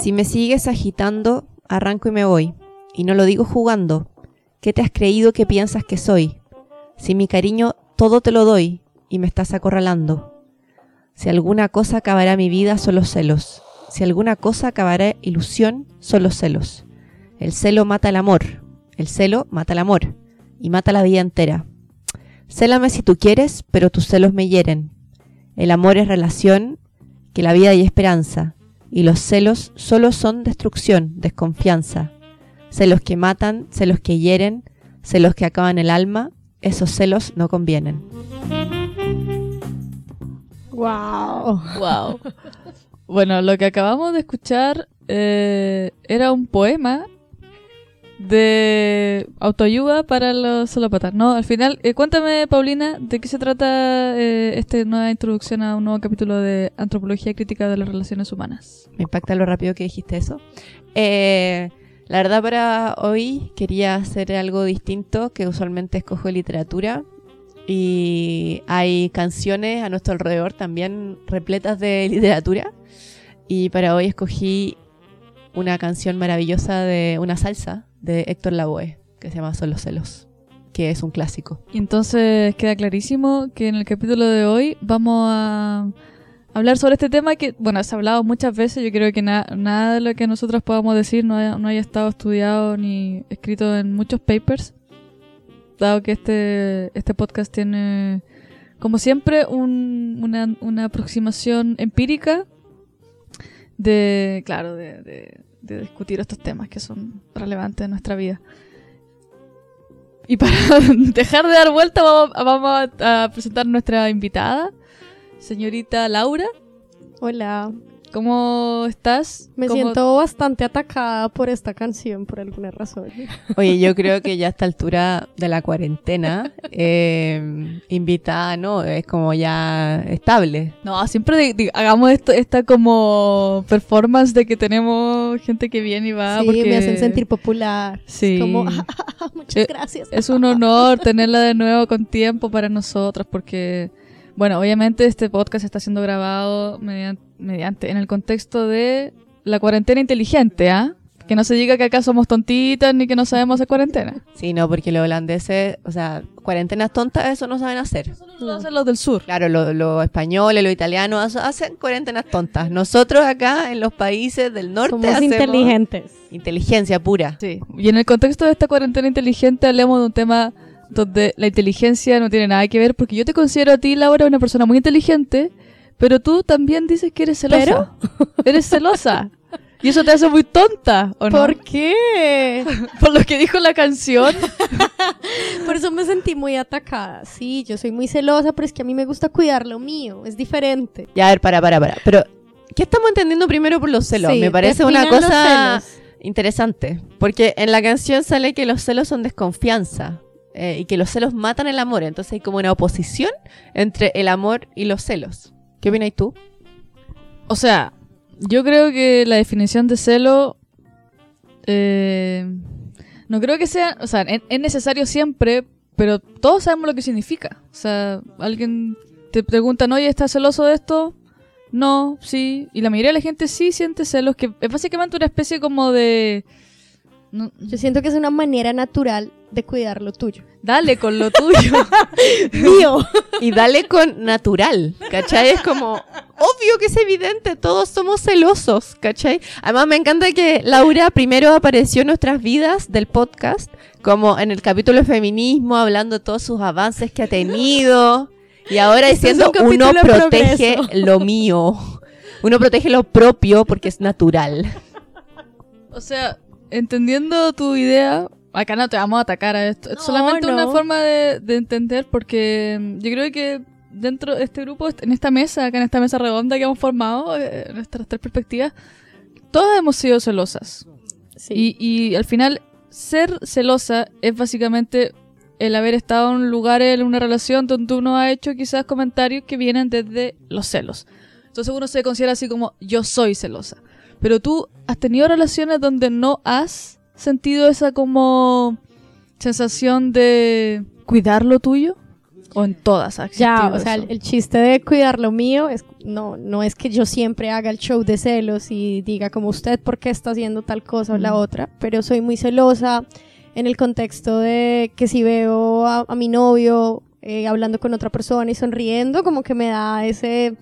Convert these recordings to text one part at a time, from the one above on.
Si me sigues agitando, arranco y me voy. Y no lo digo jugando. ¿Qué te has creído que piensas que soy? Si mi cariño todo te lo doy y me estás acorralando. Si alguna cosa acabará mi vida, son los celos. Si alguna cosa acabará ilusión, son los celos. El celo mata el amor. El celo mata el amor. Y mata la vida entera. Célame si tú quieres, pero tus celos me hieren. El amor es relación, que la vida hay esperanza. Y los celos solo son destrucción, desconfianza. Celos que matan, celos que hieren, celos que acaban el alma, esos celos no convienen. Wow. Wow. Bueno, lo que acabamos de escuchar eh, era un poema de autoayuda para los solópatas. No, al final, eh, cuéntame, Paulina, de qué se trata eh, esta nueva introducción a un nuevo capítulo de Antropología Crítica de las Relaciones Humanas. Me impacta lo rápido que dijiste eso. Eh, la verdad para hoy quería hacer algo distinto, que usualmente escojo literatura. Y hay canciones a nuestro alrededor también repletas de literatura. Y para hoy escogí una canción maravillosa de una salsa de Héctor Lavoe, que se llama Son los celos, que es un clásico. Y entonces queda clarísimo que en el capítulo de hoy vamos a hablar sobre este tema que, bueno, se ha hablado muchas veces. Yo creo que na- nada de lo que nosotros podamos decir no haya, no haya estado estudiado ni escrito en muchos papers. Dado que este, este podcast tiene, como siempre, un- una, una aproximación empírica de, claro, de- de discutir estos temas que son relevantes en nuestra vida. Y para dejar de dar vuelta, vamos, a, a presentar nuestra invitada, señorita Laura. Hola. ¿Cómo estás? Me ¿Cómo- siento bastante atacada por esta canción por alguna razón. Oye, yo creo que ya a esta altura de la cuarentena, eh, invitada, ¿no? Es como ya estable. No, siempre di- di- hagamos esto, esta como performance de que tenemos gente que viene y va. sí, porque me hacen sentir popular. Sí. Es como, muchas Eh, gracias. Es un honor tenerla de nuevo con tiempo para nosotras porque, bueno, obviamente este podcast está siendo grabado mediante, mediante en el contexto de la cuarentena inteligente, ¿ah? Que no se diga que acá somos tontitas ni que no sabemos hacer cuarentena. Sí, no, porque los holandeses, o sea, cuarentenas tontas, eso no saben hacer. Eso lo hacen los del sur. Claro, los lo españoles, los italianos ha- hacen cuarentenas tontas. Nosotros acá en los países del norte Somos hacemos inteligentes. inteligencia pura. Sí. Y en el contexto de esta cuarentena inteligente hablemos de un tema donde la inteligencia no tiene nada que ver porque yo te considero a ti, Laura, una persona muy inteligente, pero tú también dices que eres celosa. Eres celosa. Y eso te hace muy tonta, ¿o no? ¿Por qué? Por lo que dijo la canción. Por eso me sentí muy atacada. Sí, yo soy muy celosa, pero es que a mí me gusta cuidar lo mío. Es diferente. Ya, a ver, para, para, para. Pero, ¿qué estamos entendiendo primero por los celos? Sí, Me parece una cosa celos. interesante. Porque en la canción sale que los celos son desconfianza. eh, y que los celos matan el amor. Entonces hay como una oposición entre el amor y los celos. ¿Qué opinas tú? O sea, yo creo que la definición de celo. eh, no creo que sea. O sea, es, es necesario siempre, pero todos sabemos lo que significa. O sea, alguien te pregunta, oye, ¿estás celoso de esto? No, sí. Y la mayoría de la gente sí siente celos, que es básicamente una especie como de. No- Yo siento que es una manera natural de cuidar lo tuyo. dale con lo tuyo. Mío. Y dale con natural, ¿cachai? Es como, obvio que es evidente, todos somos celosos, ¿cachai? Además me encanta que Laura primero apareció en nuestras vidas del podcast, como en el capítulo de feminismo, hablando de todos sus avances que ha tenido, y ahora es diciendo, un uno protege progreso". lo mío, uno protege lo propio porque es natural. O sea, entendiendo tu idea, acá no te vamos a atacar a esto. Es solamente no. una forma de, de entender porque mm, yo creo que dentro de este grupo, en esta mesa, acá en esta mesa redonda que hemos formado, eh, nuestras tres perspectivas, todas hemos sido celosas. Sí. Y, y al final, ser celosa es básicamente el haber estado en lugares, en una relación donde uno ha hecho quizás comentarios que vienen desde los celos. Entonces uno se considera así como yo soy celosa. Pero tú has tenido relaciones donde no has sentido esa como sensación de cuidar lo tuyo. O en todas Ya, o sea, el, el chiste de cuidar lo mío es no, no es que yo siempre haga el show de celos y diga como usted por qué está haciendo tal cosa o la Mm. otra, pero soy muy celosa en el contexto de que si veo a, a mi novio eh, hablando con otra persona y sonriendo, como que me da ese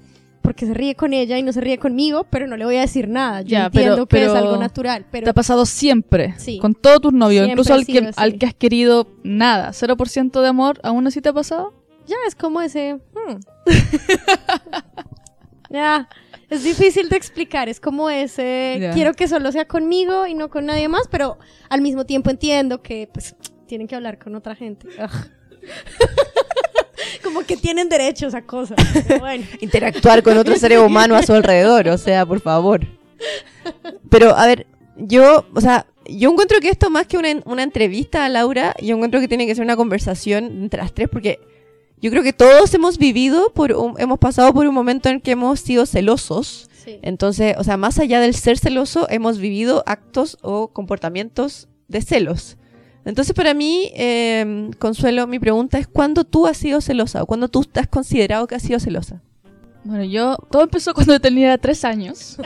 porque se ríe con ella y no se ríe conmigo, pero no le voy a decir nada. Yo Ya, pero- entiendo que es pero algo natural, Te pero ha pasado siempre, Sí. con todos tus novios, Siempre incluso al que, al que has querido nada, 0% de amor, ¿aún así te ha pasado? ya es como ese... hmm. ya, es difícil de explicar, es como ese... Ya. Quiero que solo sea conmigo y no con nadie más, pero al mismo tiempo entiendo que pues tienen que hablar con otra gente. Como que tienen derechos a cosas. pero bueno. interactuar con otro ser humano a su alrededor, o sea, por favor. Pero, a ver, yo, o sea, yo encuentro que esto más que una, una entrevista a Laura, yo encuentro que tiene que ser una conversación entre las tres, porque yo creo que todos hemos vivido, por un- hemos pasado por un momento en que hemos sido celosos. Sí. Entonces, o sea, más allá del ser celoso, hemos vivido actos o comportamientos de celos. Entonces, para mí, eh, Consuelo, mi pregunta es, ¿cuándo tú has sido celosa o cuándo tú has considerado que has sido celosa? Bueno, yo, todo empezó cuando tenía tres años.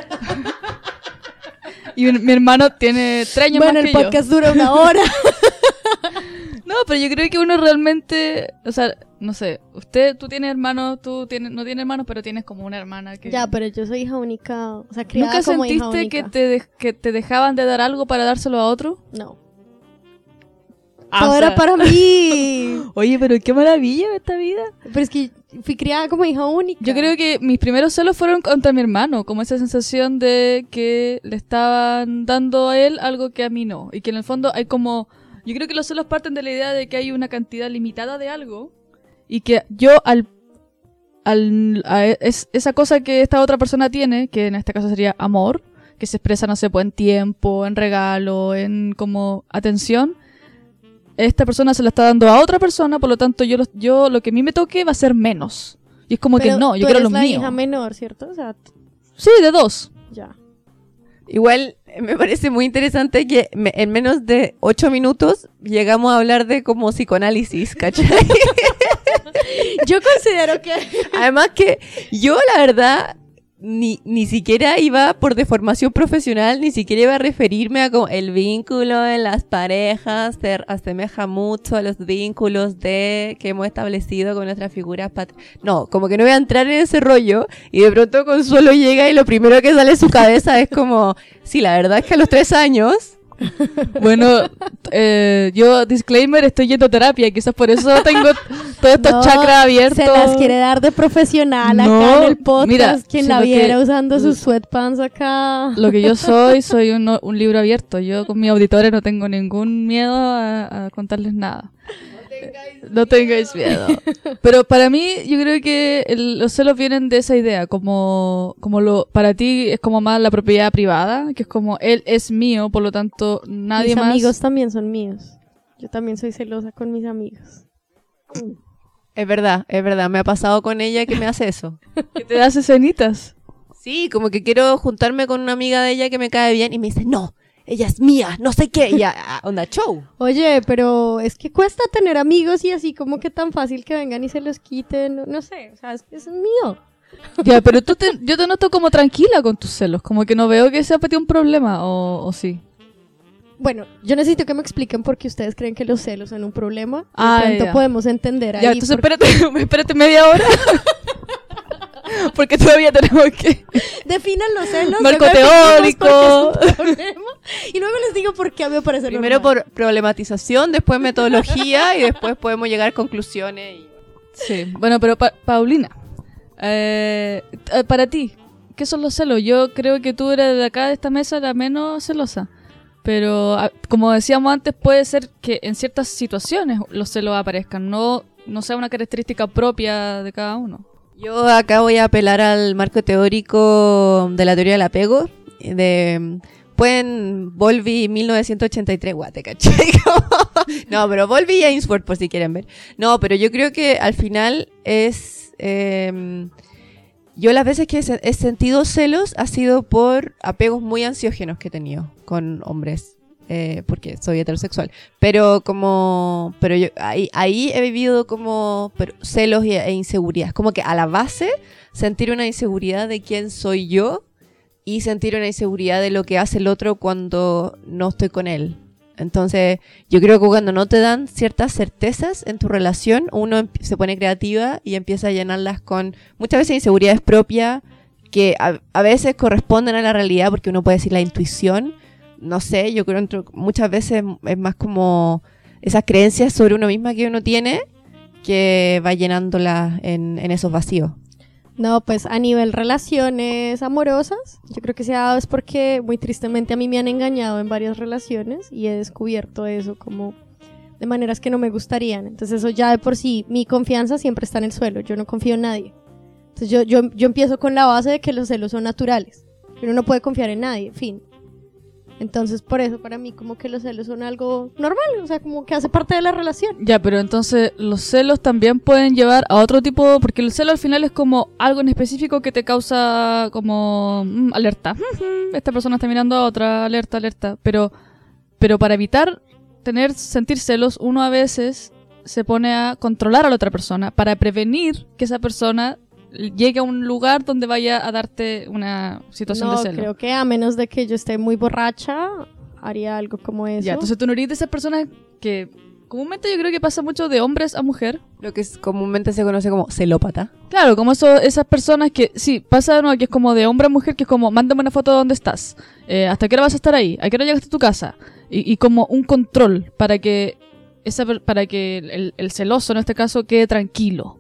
y mi, mi hermano tiene tres años Bueno, más el que yo. podcast dura una hora. No, pero yo creo que uno realmente, o sea, no sé, usted, tú tienes hermanos, tú tienes, no tienes hermanos, pero tienes como una hermana que... ya, pero yo soy hija única, o sea, criada ¿Nunca como hija sentiste que única. te, de- que te dejaban de dar algo para dárselo a otro? No. Ah, Todo o era sea- para mí. Oye, pero qué maravilla esta vida. Pero es que fui criada como hija única. Yo creo que mis primeros celos fueron contra mi hermano, como esa sensación de que le estaban dando a él algo que a mí no. Y que en el fondo hay como... Yo creo que los celos parten de la idea de que hay una cantidad limitada de algo y que yo al... al a es- esa cosa que esta otra persona tiene, que en este caso sería amor, que se expresa, no sé, pues en tiempo, en regalo, en como atención, esta persona se la está dando a otra persona, por lo tanto yo, lo- yo lo que a mí me toque va a ser menos. Y es como Pero que no, yo tú quiero eres lo la mío. hija menor, ¿cierto? O sea, t- Sí, de dos. ya. Igual eh, me parece muy interesante que me- en menos de ocho minutos llegamos a hablar de como psicoanálisis, ¿cachai? Yo considero que Además que yo la verdad ni, ni siquiera iba por deformación profesional, ni siquiera iba a referirme a como el vínculo en las parejas se asemeja mucho a los vínculos de que hemos establecido con nuestras figuras No, como que no voy a entrar en ese rollo y de pronto Consuelo llega y lo primero que sale de su cabeza es como, sí, la verdad es que a los tres años Bueno, eh, yo, disclaimer, estoy yendo a terapia, quizás por eso tengo todos estos No, chakras abiertos. se las quiere dar de profesional No, acá en el podcast. mira, Quien la siento que- viera usando sus sweatpants acá. Lo que yo soy, soy un, un libro abierto. Yo con mis auditores no tengo ningún miedo a, a contarles nada. No tengáis miedo. Pero para mí, yo creo que el- los celos vienen de esa idea, como, como lo, para ti es como más la propiedad privada, que es como él es mío, por lo tanto nadie mis más. amigos también son míos. Yo también soy celosa con mis amigos. es verdad, es verdad, me ha pasado con ella que me hace eso. que te das escenitas. Sí, como que quiero juntarme con una amiga de ella que me cae bien y me dice, no, ella es mía, no sé qué, y ya, onda show. Oye, pero es que cuesta tener amigos y así como que tan fácil que vengan y se los quiten. No, no sé, o sea, es, es mío. Ya, pero tú te, yo te noto como tranquila con tus celos, como que no veo que sea para ti un problema, o, o sí. Bueno, yo necesito que me expliquen por qué ustedes creen que los celos son un problema. Ah, pronto ya. podemos entender ahí. Ya, entonces por- espérate, espérate media hora. Porque todavía tenemos que... Definan los celos. Marco teórico. y luego les digo por qué a mí me parece Primero normal. por problematización, después metodología y después podemos llegar a conclusiones. y- Sí, bueno, pero Pa- Paulina, eh, eh, para ti, ¿qué son los celos? Yo creo que tú eres de acá, de esta mesa, la menos celosa. Pero, ah, como decíamos antes, puede ser que en ciertas situaciones los celos aparezcan, no, no sea una característica propia de cada uno. Yo acá voy a apelar al marco teórico de la teoría del apego. De, pueden Volvi 1983, guate, ¿cachai? no, pero Volvi y Ainsworth por si quieren ver. No, pero yo creo que al final es... eh, yo las veces que he, se- he sentido celos ha sido por apegos muy ansiógenos que he tenido con hombres. Eh, porque soy heterosexual. Pero como, pero yo ahí, he vivido como celos e inseguridades. Como que a la base sentir una inseguridad de quién soy yo y sentir una inseguridad de lo que hace el otro cuando no estoy con él. Entonces, yo creo que cuando no te dan ciertas certezas en tu relación, uno emp- se pone creativa y empieza a llenarlas con muchas veces inseguridades propias que a veces corresponden a la realidad porque uno puede decir la intuición. No sé, yo creo que muchas veces es más como esas creencias sobre uno misma que uno tiene que va llenándolas en, en esos vacíos. No, pues a nivel relaciones amorosas, yo creo que se ha dado es porque muy tristemente a mí me han engañado en varias relaciones y he descubierto eso como de maneras que no me gustarían. Entonces eso ya de por sí, mi confianza siempre está en el suelo, yo no confío en nadie. Entonces yo, yo, yo empiezo con la base de que los celos son naturales, uno no puede confiar en nadie, fin. Entonces por eso para mí como que los celos son algo normal, o sea, como que hace parte de la relación. Ya, pero entonces los celos también pueden llevar a otro tipo, porque el celo al final es como algo en específico que te causa como mm, alerta. Esta persona está mirando a otra, alerta, alerta. Pero, pero para evitar tener, sentir celos, uno a veces se pone a controlar a la otra persona para prevenir que esa persona llegue a un lugar donde vaya a darte una situación no, de celo. creo que a menos de que yo esté muy borracha, haría algo como eso. Ya, entonces tú no eres de esas personas que comúnmente yo creo que pasa mucho de hombres a mujer. Lo que es, comúnmente se conoce como celópata. Claro, como eso, esas personas que, sí, pasa uno que es como de hombre a mujer, que es como, mándame una foto de dónde estás, eh, hasta qué hora vas a estar ahí, a qué hora llegaste a tu casa, y, y como un control para que esa, para que el, el celoso en este caso quede tranquilo.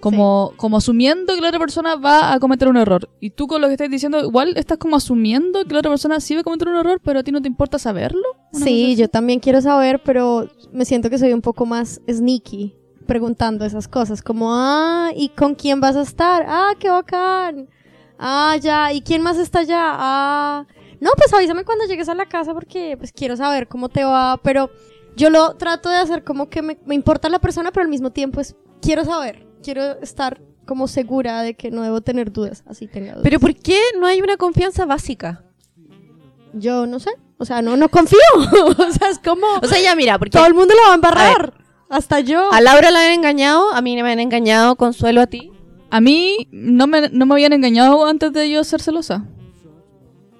Como, como asumiendo que la otra persona va a cometer un error. Y tú con lo que estás diciendo, igual estás como asumiendo que la otra persona sí va a cometer un error, pero a ti no te importa saberlo. Sí, yo también quiero saber, pero me siento que soy un poco más sneaky preguntando esas cosas, como, ah, ¿y con quién vas a estar? Ah, qué bacán. Ah, ya, ¿y quién más está allá? Ah, no, pues avísame cuando llegues a la casa porque pues quiero saber cómo te va, pero yo lo trato de hacer como que me, me importa la persona, pero al mismo tiempo es, quiero saber, quiero estar como segura de que no debo tener dudas, así tenga dudas. Pero ¿por qué no hay una confianza básica? yo no sé, o sea, no, no confío, o sea, es como... O sea, ya mira, porque Todo el mundo lo va a embarrar. Hasta yo. a Laura la han engañado, a mí me han engañado, Consuelo a ti. A mí no me, no me habían engañado antes de yo ser celosa.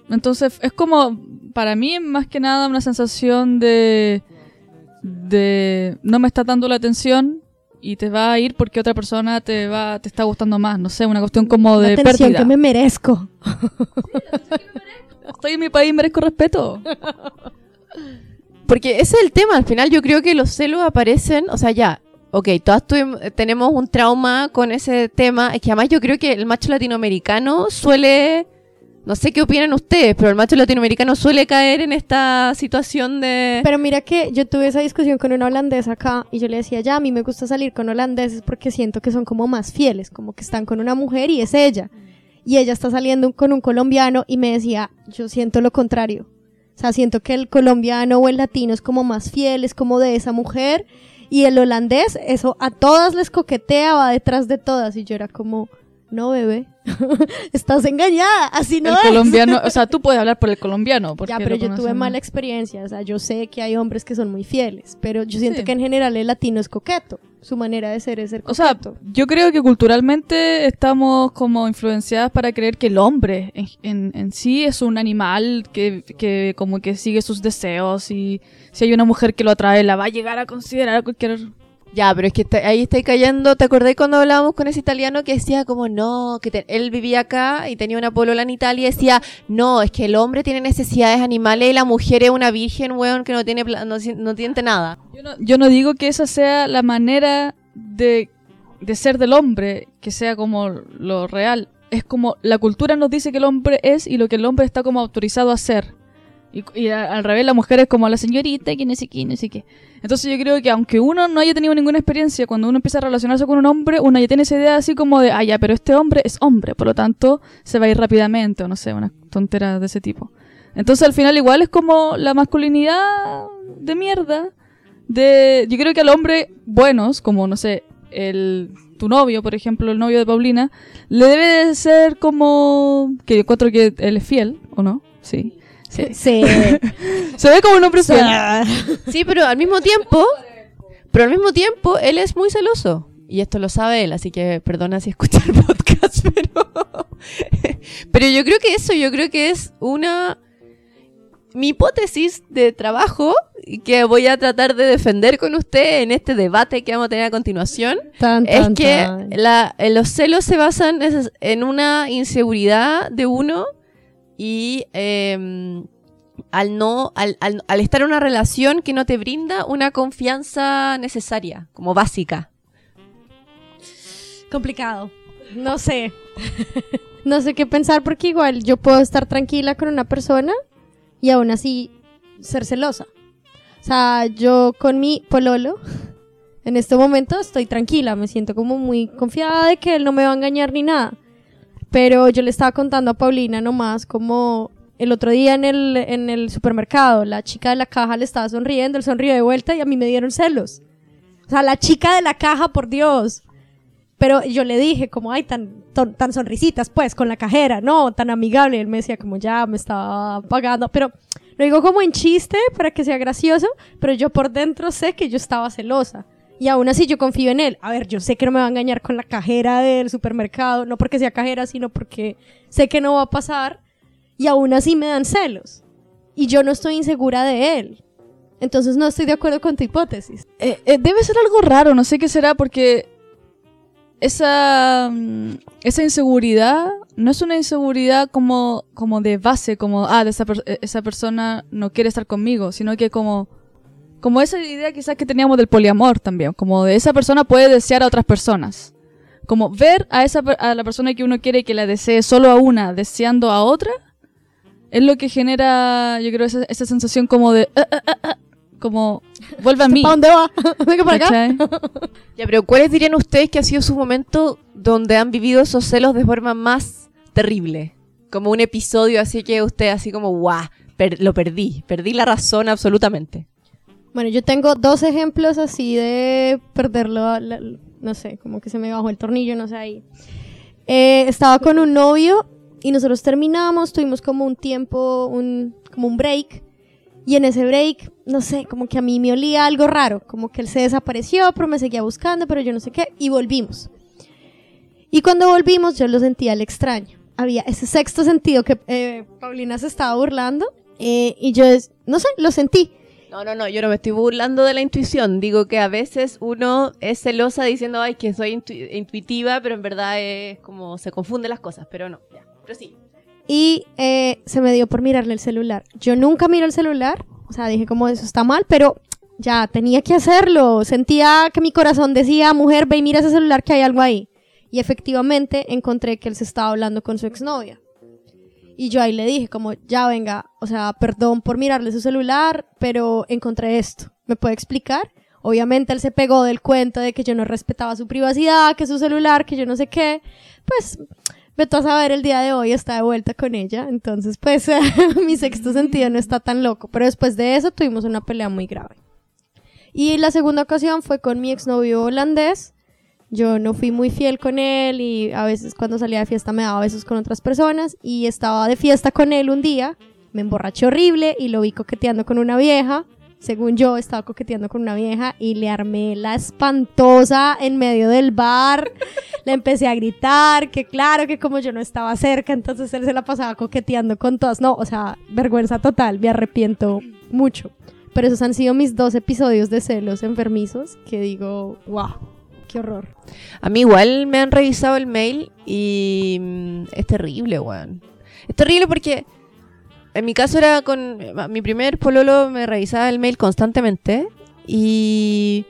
Entonces es como, para mí más que nada una sensación de, de no me está dando la atención y te va a ir porque otra persona te va te está gustando más. No sé, una cuestión como de atención pérdida. que me merezco. Estoy en mi país, merezco respeto. Porque ese es el tema, al final yo creo que los celos aparecen, o sea, ya, ok, todas tenemos un trauma con ese tema, es que además yo creo que el macho latinoamericano suele, no sé qué opinan ustedes, pero el macho latinoamericano suele caer en esta situación de... Pero mira que yo tuve esa discusión con una holandesa acá y yo le decía, ya, a mí me gusta salir con holandeses porque siento que son como más fieles, como que están con una mujer y es ella. Y ella está saliendo con un colombiano y me decía, yo siento lo contrario. O sea, siento que el colombiano o el latino es como más fiel, es como de esa mujer. Y el holandés, eso a todas les coquetea, va detrás de todas. Y yo era como, no, bebé, estás engañada, así no el es. colombiano, o sea, tú puedes hablar por el colombiano. porque Ya, pero yo tuve mala experiencia. O sea, yo sé que hay hombres que son muy fieles, pero yo siento Sí. que en general el latino es coqueto. Su manera de ser es ser O sea, coqueto. yo creo que culturalmente estamos como influenciadas para creer que el hombre en, en- en sí es un animal que, que como que sigue sus deseos y si hay una mujer que lo atrae la va a llegar a considerar cualquier... Ya, pero es que está- ahí estáis cayendo. ¿Te acordás cuando hablábamos con ese italiano que decía como no, que te- él vivía acá y tenía una polola en Italia y decía, no, es que el hombre tiene necesidades animales y la mujer es una virgen, weón, que no tiene, no, no tiene nada. Yo no, yo no digo que esa sea la manera de, de ser del hombre, que sea como lo real. Es como la cultura nos dice que el hombre es y lo que el hombre está como autorizado a hacer. Y, y a- al revés, la mujer es como la señorita, que no sé qué, no sé qué. Entonces yo creo que aunque uno no haya tenido ninguna experiencia, cuando uno empieza a relacionarse con un hombre, uno ya tiene esa idea así como de, ah, ya, pero este hombre es hombre, por lo tanto se va a ir rápidamente, o no sé, una tontera de ese tipo. Entonces al final igual es como la masculinidad de mierda de yo creo que al hombre buenos como no sé el tu novio por ejemplo el novio de Paulina le debe de ser como que encuentro que él es fiel o no sí Sí. Se ve como un hombre fiel. Sí, pero al mismo tiempo, pero al mismo tiempo, él es muy celoso. Y esto lo sabe él, así que perdona si escucha el podcast, pero... pero yo creo que eso, yo creo que es una... Mi hipótesis de trabajo que voy a tratar de defender con usted en este debate que vamos a tener a continuación Tan, es tan, que tan. la- los celos se basan en una inseguridad de uno y eh, al no al, al- al estar en una relación que no te brinda una confianza necesaria como básica Complicado. No sé. no sé qué pensar porque igual yo puedo estar tranquila con una persona y aún así ser celosa. O sea, yo con mi pololo, en este momento estoy tranquila, me siento como muy confiada de que él no me va a engañar ni nada. Pero yo le estaba contando a Paulina nomás como el otro día en el, en el supermercado, la chica de la caja le estaba sonriendo, él sonrió de vuelta y a mí me dieron celos. O sea, la chica de la caja, por Dios. Pero yo le dije como, ay, tan, tan sonrisitas, pues, con la cajera, no, tan amigable. Y él me decía como, ya, me estaba pagando. Pero lo digo como en chiste, para que sea gracioso, pero yo por dentro sé que yo estaba celosa. Y aún así yo confío en él. A ver, yo sé que no me va a engañar con la cajera del supermercado, no porque sea cajera, sino porque sé que no va a pasar. Y aún así me dan celos. Y yo no estoy insegura de él. Entonces no estoy de acuerdo con tu hipótesis. Eh, eh, debe ser algo raro, no sé qué será, porque esa, mm, esa inseguridad no es una inseguridad como, como de base, como, ah, de esa, eh, esa persona no quiere estar conmigo, sino que como, como esa idea quizás que teníamos del poliamor también, como de esa persona puede desear a otras personas. Como ver a, esa, a la persona que uno quiere que la desee solo a una, deseando a otra, es lo que genera, yo creo, esa, esa sensación como de, "Ah, ah, ah, ah", como, vuelve a mí. ¿Para dónde va? Venga para acá. ya pero cuáles dirían ustedes que ha sido su momento donde han vivido esos celos de forma más terrible como un episodio así que usted así como guau per- lo perdí perdí la razón absolutamente Bueno, yo tengo dos ejemplos así de perderlo, la- no sé, como que se me bajó el tornillo, no sé ahí. Eh, estaba con un novio y nosotros terminamos, tuvimos como un tiempo, un, como un break. Y en ese break, no sé, como que a mí me olía algo raro, como que él se desapareció, pero me seguía buscando, pero yo no sé qué, y volvimos. Y cuando volvimos yo lo sentía al extraño. Había ese sexto sentido que eh, Paulina se estaba burlando, eh, y yo, no sé, lo sentí. No, no, no, yo no me estoy burlando de la intuición. Digo que a veces uno es celosa diciendo, ay, que soy intu- intuitiva, pero en verdad es como se confunden las cosas, pero no, ya. Pero sí. y eh, se me dio por mirarle el celular. Yo nunca miro el celular, o sea, dije como eso está mal, pero ya tenía que hacerlo. Sentía que mi corazón decía, mujer, ve y mira ese celular que hay algo ahí. Y efectivamente encontré que él se estaba hablando con su exnovia. Y yo ahí le dije como, ya venga, o sea, perdón por mirarle su celular, pero encontré esto. ¿Me puede explicar? Obviamente él se pegó del cuento de que yo no respetaba su privacidad, que su celular, que yo no sé qué. Pues Vete a saber, el día de hoy está de vuelta con ella. Entonces, pues, mi sexto sentido no está tan loco. Pero después de eso tuvimos una pelea muy grave. Y la segunda ocasión fue con mi exnovio holandés. Yo no fui muy fiel con él y a veces cuando salía de fiesta me daba besos con otras personas. Y estaba de fiesta con él un día. Me emborraché horrible y lo vi coqueteando con una vieja. Según yo, estaba coqueteando con una vieja y le armé la espantosa en medio del bar. Le empecé a gritar que claro que como yo no estaba cerca, entonces él se la pasaba coqueteando con todas. No, o sea, vergüenza total, me arrepiento mucho. Pero esos han sido mis dos episodios de celos enfermizos que digo, wow, qué horror. A mí igual me han revisado el mail y mm, es terrible, weón. Es terrible porque en mi caso era con mi primer pololo me revisaba el mail constantemente y,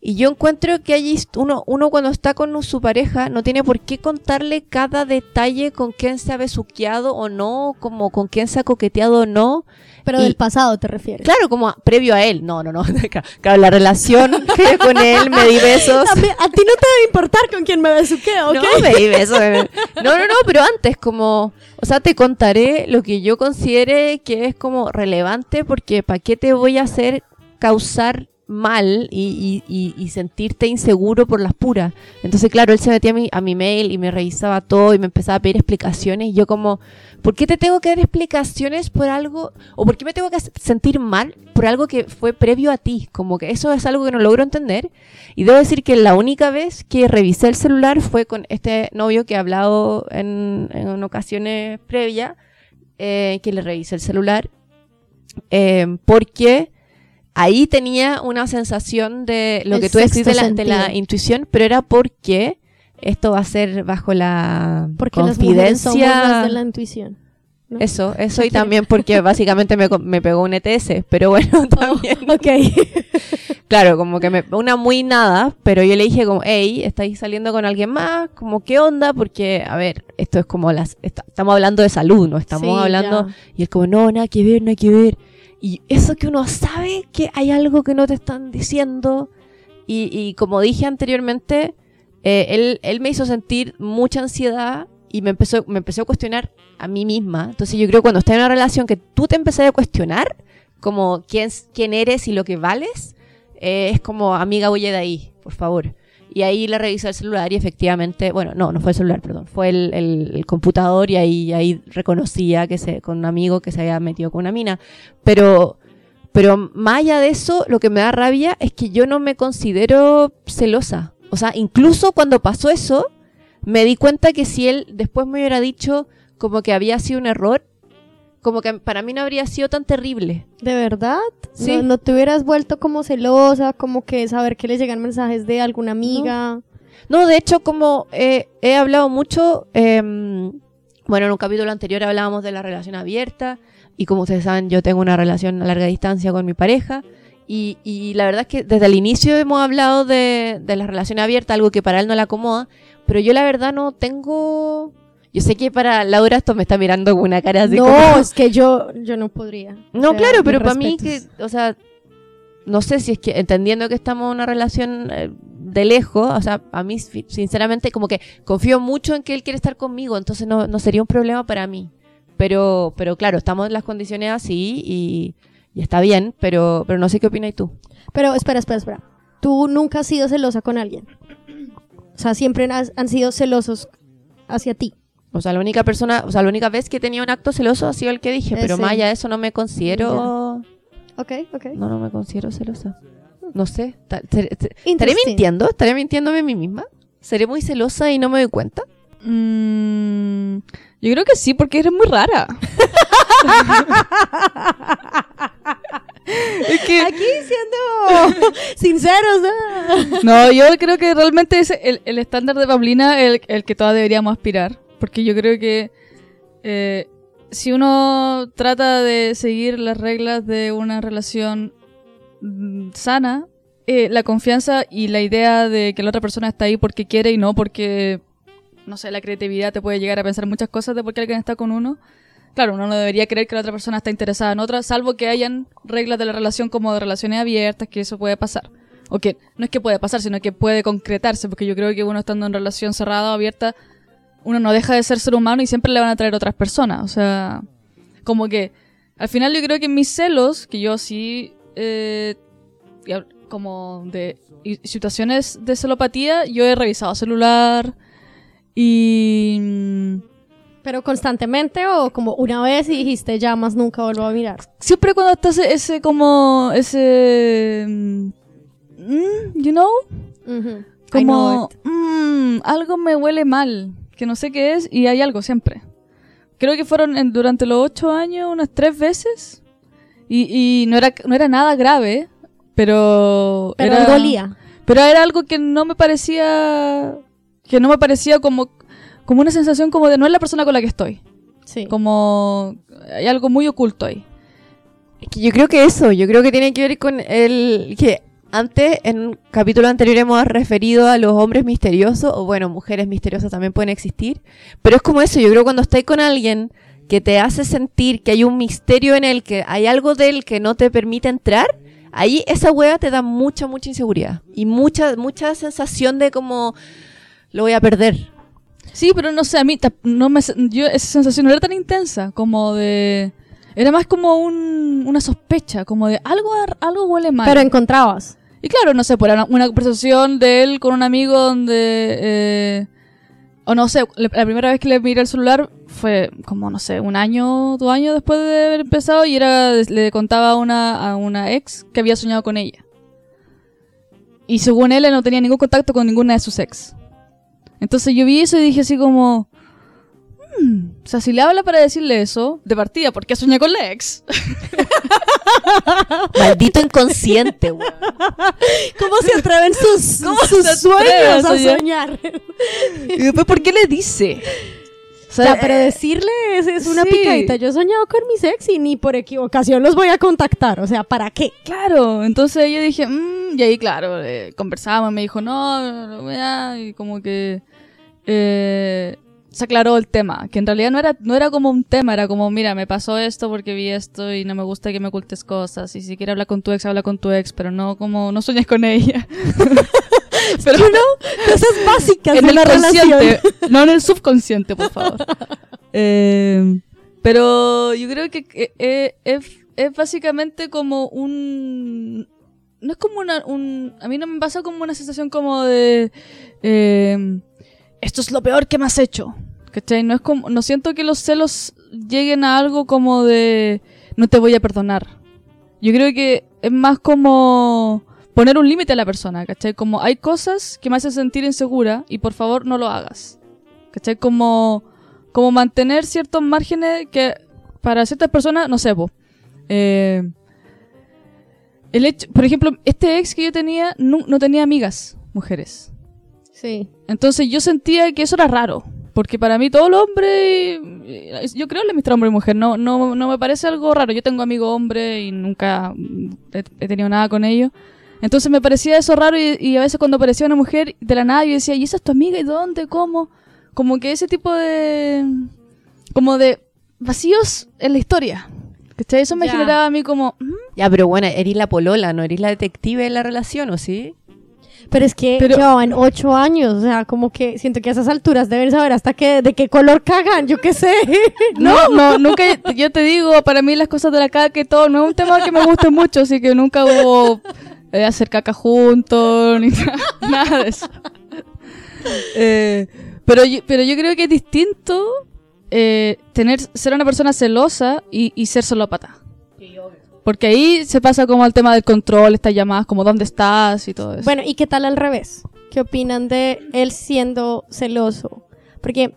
y yo encuentro que allí uno, uno cuando está con su pareja no tiene por qué contarle cada detalle con quién se ha besuqueado o no, como con quién se ha coqueteado o no. Pero Y- del pasado te refieres. Claro, como a- previo a él. No, no, no. Claro, la relación que con él me di besos. A ti no te debe importar con quién me besuqueo, ¿ok? No, me di besos. No, no, no, pero antes como, o sea, te contaré lo que yo considere que es como relevante porque ¿para qué te voy a hacer causar mal y, sentirte inseguro por las puras. Entonces, claro, él se metía a mi, a mi mail y me revisaba todo y me empezaba a pedir explicaciones. Y yo como, ¿por qué te tengo que dar explicaciones por algo? ¿O por qué me tengo que sentir mal por algo que fue previo a ti? Como que eso es algo que no logro entender. Y debo decir que la única vez que revisé el celular fue con este novio que he hablado en, en ocasiones previas, eh, que le revisé el celular. eh, porque ahí tenía una sensación de lo El que tú decís de la, de intuición, pero era porque esto va a ser bajo la Porque las confidencia. más de la intuición. ¿no? Eso, eso y también porque básicamente me, me pegó un ETS, pero bueno, también. Oh, ok. Claro, como que me, una muy nada, pero yo le dije como, hey, estáis saliendo con alguien más, como, ¿qué onda? Porque, a ver, esto es como las, esta- estamos hablando de salud, no estamos Sí, hablando, ya. y él como, no, nada que ver, nada que ver. Y eso que uno sabe que hay algo que no te están diciendo, y, y como dije anteriormente, eh, él, él me hizo sentir mucha ansiedad y me empezó, me empezó a cuestionar a mí misma. Entonces yo creo que cuando estás en una relación que tú te empezás a cuestionar, como quién, quién eres y lo que vales, eh, es como, amiga, huye de ahí, por favor. Y ahí le revisé el celular y efectivamente, bueno, no, no fue el celular, perdón, fue el, el- el computador y ahí, ahí reconocía que se, con un amigo que se había metido con una mina. Pero, pero más allá de eso, lo que me da rabia es que yo no me considero celosa. O sea, incluso cuando pasó eso, me di cuenta que si él después me hubiera dicho como que había sido un error, como que para mí no habría sido tan terrible. ¿De verdad? Sí. ¿No, no te hubieras vuelto como celosa, como que saber que le llegan mensajes de alguna amiga? No, de hecho, como eh, he hablado mucho, em, bueno, en un capítulo anterior hablábamos de la relación abierta y como ustedes saben, yo tengo una relación a larga distancia con mi pareja y, y la verdad es que desde el inicio hemos hablado de, de la relación abierta, algo que para él no le acomoda, pero yo la verdad no tengo... Yo sé que para Laura esto me está mirando con una cara así no, como- es que yo, yo no podría. No, O sea, claro, pero para mí que, o sea, no sé si es que entendiendo que estamos en una relación eh, de lejos, o sea, a mí sinceramente como que confío mucho en que él quiere estar conmigo, entonces no, no sería un problema para mí. Pero, pero claro, estamos en las condiciones así y, y está bien, pero, pero no sé qué opinas tú. Pero espera, espera, espera. Tú nunca has sido celosa con alguien. O sea, siempre has- han sido celosos hacia ti. O sea, la única persona, o sea, la única vez que he tenido un acto celoso ha sido el que dije, pero Ese. más allá de eso no me considero, Ok, ok. no, no me considero celosa. No sé, ta- ¿estaré mintiendo? ¿Estaré mintiéndome a mí misma? ¿Seré muy celosa y no me doy cuenta? Mm, yo creo que sí, porque eres muy rara. es que, Aquí siendo sinceros. ¿no? no, yo creo que realmente es el, el estándar de Paulina el, el que todas deberíamos aspirar. Porque yo creo que eh, si uno trata de seguir las reglas de una relación mm, sana, eh, la confianza y la idea de que la otra persona está ahí porque quiere y no porque, no sé, la creatividad te puede llegar a pensar muchas cosas de por qué alguien está con uno. Claro, uno no debería creer que la otra persona está interesada en otra, salvo que hayan reglas de la relación como de relaciones abiertas, que eso puede pasar. O que no es que puede pasar, sino que puede concretarse, porque yo creo que uno estando en relación cerrada o abierta, uno no deja de ser ser humano y siempre le van a traer otras personas. O sea, como que al final yo creo que mis celos, que yo sí, eh, como de situaciones de celopatía, yo he revisado celular y... mm, Pero constantemente o como una vez y dijiste ya más nunca vuelvo a mirar. siempre cuando estás ese como ese mm, mm, you know como mm, algo me huele mal que no sé qué es y hay algo siempre creo que fueron en- durante los ocho años unas tres veces y, y no era no era nada grave pero Pero era dolía. pero era algo que no me parecía que no me parecía como como una sensación como de no es la persona con la que estoy Sí. como hay algo muy oculto ahí Es que yo creo que eso, yo creo que tiene que ver con el que antes, en un capítulo anterior hemos referido a los hombres misteriosos, o bueno, mujeres misteriosas también pueden existir, pero es como eso, yo creo cuando estás con alguien que te hace sentir que hay un misterio en él, que hay algo de él que no te permite entrar, ahí esa hueá te da mucha, mucha inseguridad y mucha, mucha sensación de como lo voy a perder. Sí, pero no sé, a mí no me, yo esa sensación no era tan intensa como de... Era más como un, una sospecha, como de algo, algo huele mal. Pero encontrabas. Y claro, no sé, por una, una conversación de él con un amigo donde... eh, o no sé, la, primera vez que le miré el celular fue como, no sé, un año, dos años después de haber empezado y era le contaba a una, a una ex que había soñado con ella. Y según él, él no tenía ningún contacto con ninguna de sus ex. Entonces yo vi eso y dije así como... "Hmm, o sea, si le habla para decirle eso, de partida, ¿por qué soñé con la ex? Maldito inconsciente, weón. ¿Cómo se atreven sus, ¿Cómo sus se sueños a soñar? soñar? Y después, ¿por qué le dice? O sea, Ya, pero eh, decirle es, es una sí. picadita. Yo he soñado con mis ex y ni por equivocación los voy a contactar. O sea, ¿para qué? Claro, entonces yo dije, "Mm", y ahí claro, eh, conversamos, me dijo, no, no, no, ya", y como que eh, se aclaró el tema, que en realidad no era, no era como un tema, era como, mira, me pasó esto porque vi esto y no me gusta que me ocultes cosas, y si quieres hablar con tu ex, habla con tu ex, pero no como, no sueñes con ella. pero Cosas básicas en de el la relación. consciente, no en el subconsciente, por favor. Eh, pero yo creo que eh, eh, es, es básicamente como un... No es como una... Un, a mí no me pasa como una sensación como de... eh, esto es lo peor que me has hecho. ¿Cachai? No, es como, no siento que los celos lleguen a algo como de... No te voy a perdonar. Yo creo que es más como poner un límite a la persona, ¿cachai? Como hay cosas que me hacen sentir insegura y por favor no lo hagas. ¿Cachai? Como, como mantener ciertos márgenes que para ciertas personas, no sé, eh, el hecho, por ejemplo, este ex que yo tenía no, no tenía amigas mujeres. Sí. Entonces yo sentía que eso era raro. Porque para mí todos los hombres, eh, yo creo en la amistad hombre y mujer, no, no, no me parece algo raro. Yo tengo amigos hombres y nunca he, he tenido nada con ellos. Entonces me parecía eso raro y, y a veces cuando aparecía una mujer de la nada yo decía, ¿y esa es tu amiga? ¿Y dónde? ¿Cómo? Como que ese tipo de... como de vacíos en la historia. ¿Cachai? Eso me Ya. generaba a mí como... "Mm, Ya, pero bueno, eres la polola, ¿no? Eres la detective de la relación, ¿o sí? Pero es que Pero- llevaban ocho años, o sea, como que siento que a esas alturas deben saber hasta qué, de qué color cagan, yo qué sé. No, no, nunca, yo te digo, para mí las cosas de la caca y todo, no es un tema que me guste mucho, así que nunca hubo eh, hacer caca juntos, ni nada, nada de eso. Eh, pero, yo, pero yo creo que es distinto eh, tener, ser una persona celosa y, y ser solópata. Porque ahí se pasa como al tema del control, estas llamadas como dónde estás y todo eso. Bueno, ¿y qué tal al revés? ¿Qué opinan de él siendo celoso? Porque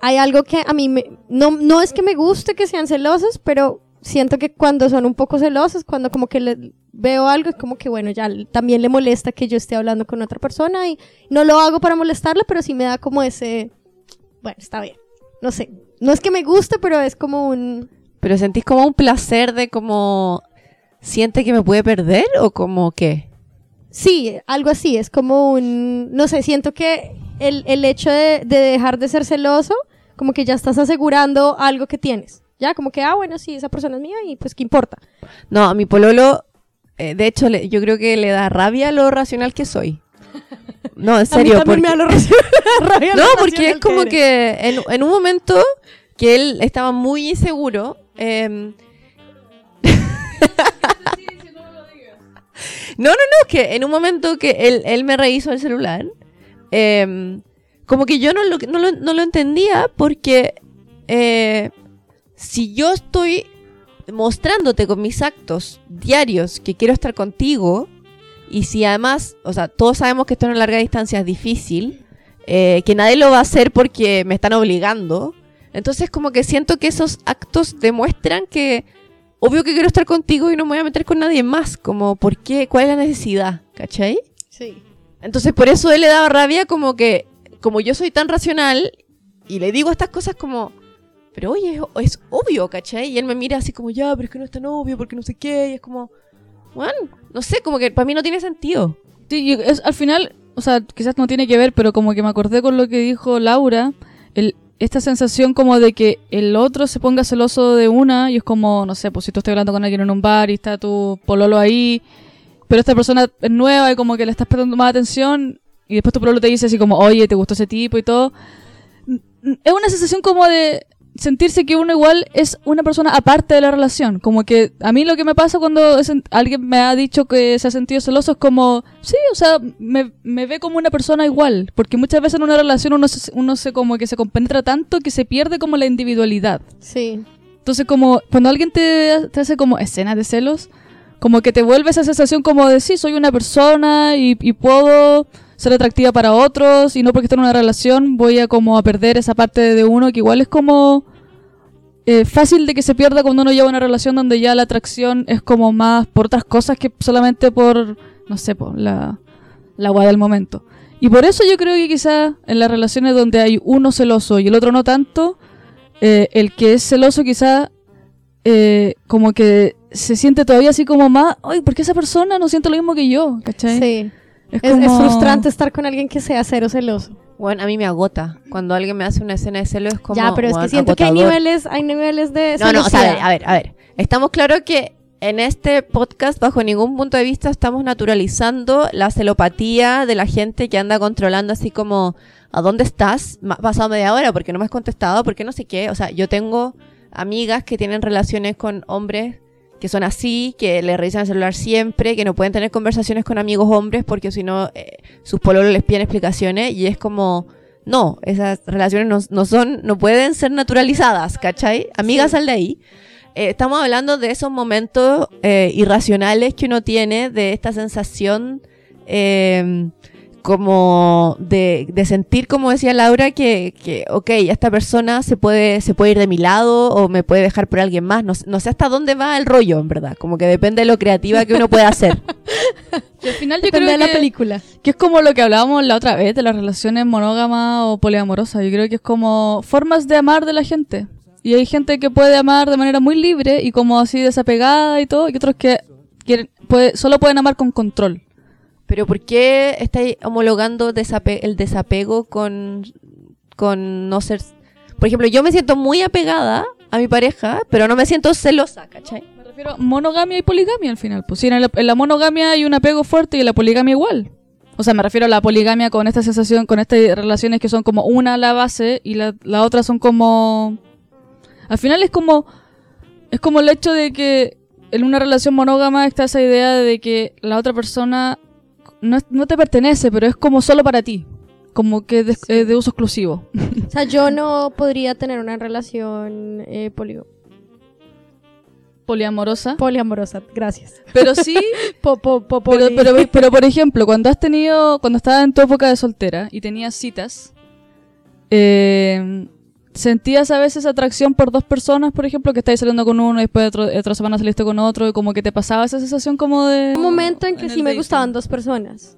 hay algo que a mí me, no, no es que me guste que sean celosos, pero siento que cuando son un poco celosos, cuando como que le veo algo, es como que bueno, ya también le molesta que yo esté hablando con otra persona y no lo hago para molestarla, pero sí me da como ese, bueno, está bien, no sé, no es que me guste, pero es como un, Pero sentís como un placer de como... ¿Siente que me puede perder o como qué? Sí, algo así, es como un, no sé, siento que el, el hecho de, de dejar de ser celoso, como que ya estás asegurando algo que tienes. Ya, como que, ah, bueno, sí, esa persona es mía y pues, ¿qué importa? No, a mi pololo, eh, de hecho, le- yo creo que le da rabia lo racional que soy. No, en serio. a mí también me da porque- lo rabia No, lo porque es como que en, en un momento que él estaba muy inseguro. Em, no, no, no, que en un momento que él, él me revisó el celular, em, como que yo no lo, no lo, no lo entendía porque eh, si yo estoy mostrándote con mis actos diarios que quiero estar contigo, y si además, o sea, todos sabemos que esto en una larga distancia es difícil, eh, que nadie lo va a hacer porque me están obligando. Entonces como que siento que esos actos demuestran que obvio que quiero estar contigo y no me voy a meter con nadie más. Como, ¿por qué? ¿Cuál es la necesidad? ¿Cachai? Sí. Entonces por eso él le daba rabia como que, como yo soy tan racional y le digo estas cosas como, pero oye, es, es obvio, ¿cachai? Y él me mira así como, ya, pero es que no es tan obvio porque no sé qué. Y es como, bueno, no sé, como que para mí no tiene sentido. Sí, y es, al final, o sea, quizás no tiene que ver, pero como que me acordé con lo que dijo Laura, el, esta sensación como de que el otro se ponga celoso de una y es como, no sé, pues si tú estás hablando con alguien en un bar y está tu pololo ahí, pero esta persona es nueva y como que le estás prestando más atención y después tu pololo te dice así como, oye, ¿te gustó ese tipo y todo? Es una sensación como de, sentirse que uno igual es una persona aparte de la relación. Como que a mí lo que me pasa cuando es- alguien me ha dicho que se ha sentido celoso es como, sí, o sea, me, me ve como una persona igual. Porque muchas veces en una relación uno se, uno se como que se compenetra tanto que se pierde como la individualidad. Sí. Entonces como cuando alguien te, te hace como escenas de celos, como que te vuelve esa sensación como de sí, soy una persona y, y puedo ser atractiva para otros y no porque esté en una relación voy a como a perder esa parte de uno que igual es como eh, fácil de que se pierda cuando uno lleva una relación donde ya la atracción es como más por otras cosas que solamente por, no sé, por la, la agua del momento. Y por eso yo creo que quizás en las relaciones donde hay uno celoso y el otro no tanto, eh, el que es celoso quizá eh, como que se siente todavía así como más, ay, ¿por qué esa persona no siente lo mismo que yo? ¿Cachai? Sí. Es, Es, como- es frustrante estar con alguien que sea cero celoso. Bueno, a mí me agota. Cuando alguien me hace una escena de celo es como. ya, pero es que siento que hay niveles, hay niveles de No, no, o sea, a ver, a ver, a ver. Estamos claros que en este podcast, bajo ningún punto de vista, estamos naturalizando la celopatía de la gente que anda controlando así como, ¿a dónde estás? Ma- pasado media hora, porque no me has contestado? porque no sé qué? O sea, yo tengo amigas que tienen relaciones con hombres que son así, que le revisan el celular siempre, que no pueden tener conversaciones con amigos hombres porque si no, eh, sus pololos les piden explicaciones y es como... No, esas relaciones no, no son, no pueden ser naturalizadas, ¿cachai? Amigas, Sí. sal de ahí. Eh, estamos hablando de esos momentos eh, irracionales que uno tiene, de esta sensación eh, como de, de sentir, como decía Laura, que, que, ok, esta persona se puede, se puede ir de mi lado o me puede dejar por alguien más. No, sé- no sé hasta dónde va el rollo, en verdad. Como que depende de lo creativa que uno pueda hacer. Y al final yo Depende creo de la película. que es como lo que hablábamos la otra vez de las relaciones monógamas o poliamorosas. Yo creo que es como formas de amar de la gente. Y hay gente que puede amar de manera muy libre y como así desapegada y todo, y otros que quieren, puede, solo pueden amar con control. Pero ¿por qué estáis homologando el desapego con, con no ser... Por ejemplo, yo me siento muy apegada a mi pareja, pero no me siento celosa, ¿cachai? Me refiero a monogamia y poligamia al final. Pues sí, en la, en la monogamia hay un apego fuerte y en la poligamia igual. O sea, me refiero a la poligamia con esta sensación, con estas relaciones que son como una a la base y la, la otra son como... Al final es como... Es como el hecho de que en una relación monógama está esa idea de que la otra persona no, es- no te pertenece, pero es como solo para ti. Como que de, eh, de uso exclusivo. O sea, yo no podría tener una relación eh, polio- Poliamorosa. poliamorosa. Gracias. Pero sí Po- po- po- Pero, poli- pero, pero, por ejemplo, cuando has tenido, cuando estabas en tu época de soltera y tenías citas, eh, ¿sentías a veces atracción por dos personas, por ejemplo, que estáis saliendo con uno y después otro, otra semana saliste con otro y como que te pasaba esa sensación como de... un momento en que en sí me dating? gustaban dos personas.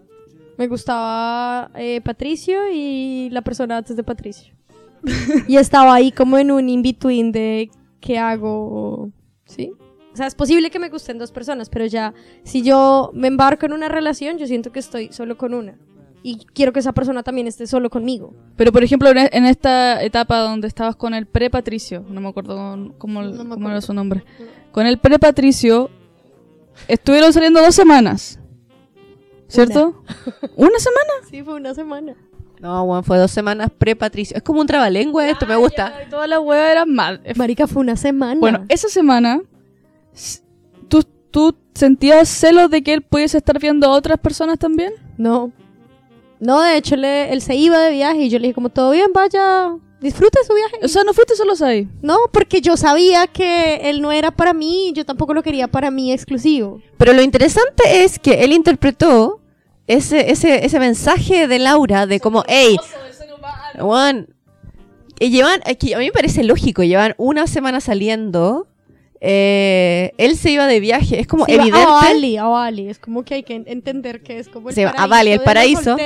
Me gustaba eh, Patricio y la persona antes de Patricio. y estaba ahí como en un in-between de qué hago, ¿sí? O sea, es posible que me gusten dos personas, pero ya si yo me embarco en una relación, yo siento que estoy solo con una. Y quiero que esa persona también esté solo conmigo. Pero por ejemplo, en, e- esta etapa donde estabas con el pre-Patricio, no me acuerdo cómo, No me cómo acuerdo. era su nombre, con el pre-Patricio, estuvieron saliendo dos semanas, ¿cierto? ¿Una semana? Sí, fue una semana. No, bueno, fue dos semanas pre-Patricio. Es como un trabalengua esto, me gusta. Y toda la hueá era mal. Marica, fue una semana. Bueno, esa semana, ¿tú, ¿tú sentías celos de que él pudiese estar viendo a otras personas también? No. No, de hecho, le- él se iba de viaje y yo le dije como, todo bien, vaya, disfrute su viaje. O sea, no fuiste solos ahí. No, porque yo sabía que él no era para mí, yo tampoco lo quería para mí exclusivo. Pero lo interesante es que él interpretó ese, ese, ese mensaje de Laura de como, hey, Juan, y llevan, aquí, a mí me parece lógico, llevan una semana saliendo, eh, él se iba de viaje, es como Se iba evidente. A Bali, a Bali, es como que hay que en- entender que es como el Se va a paraíso Bali, el de paraíso.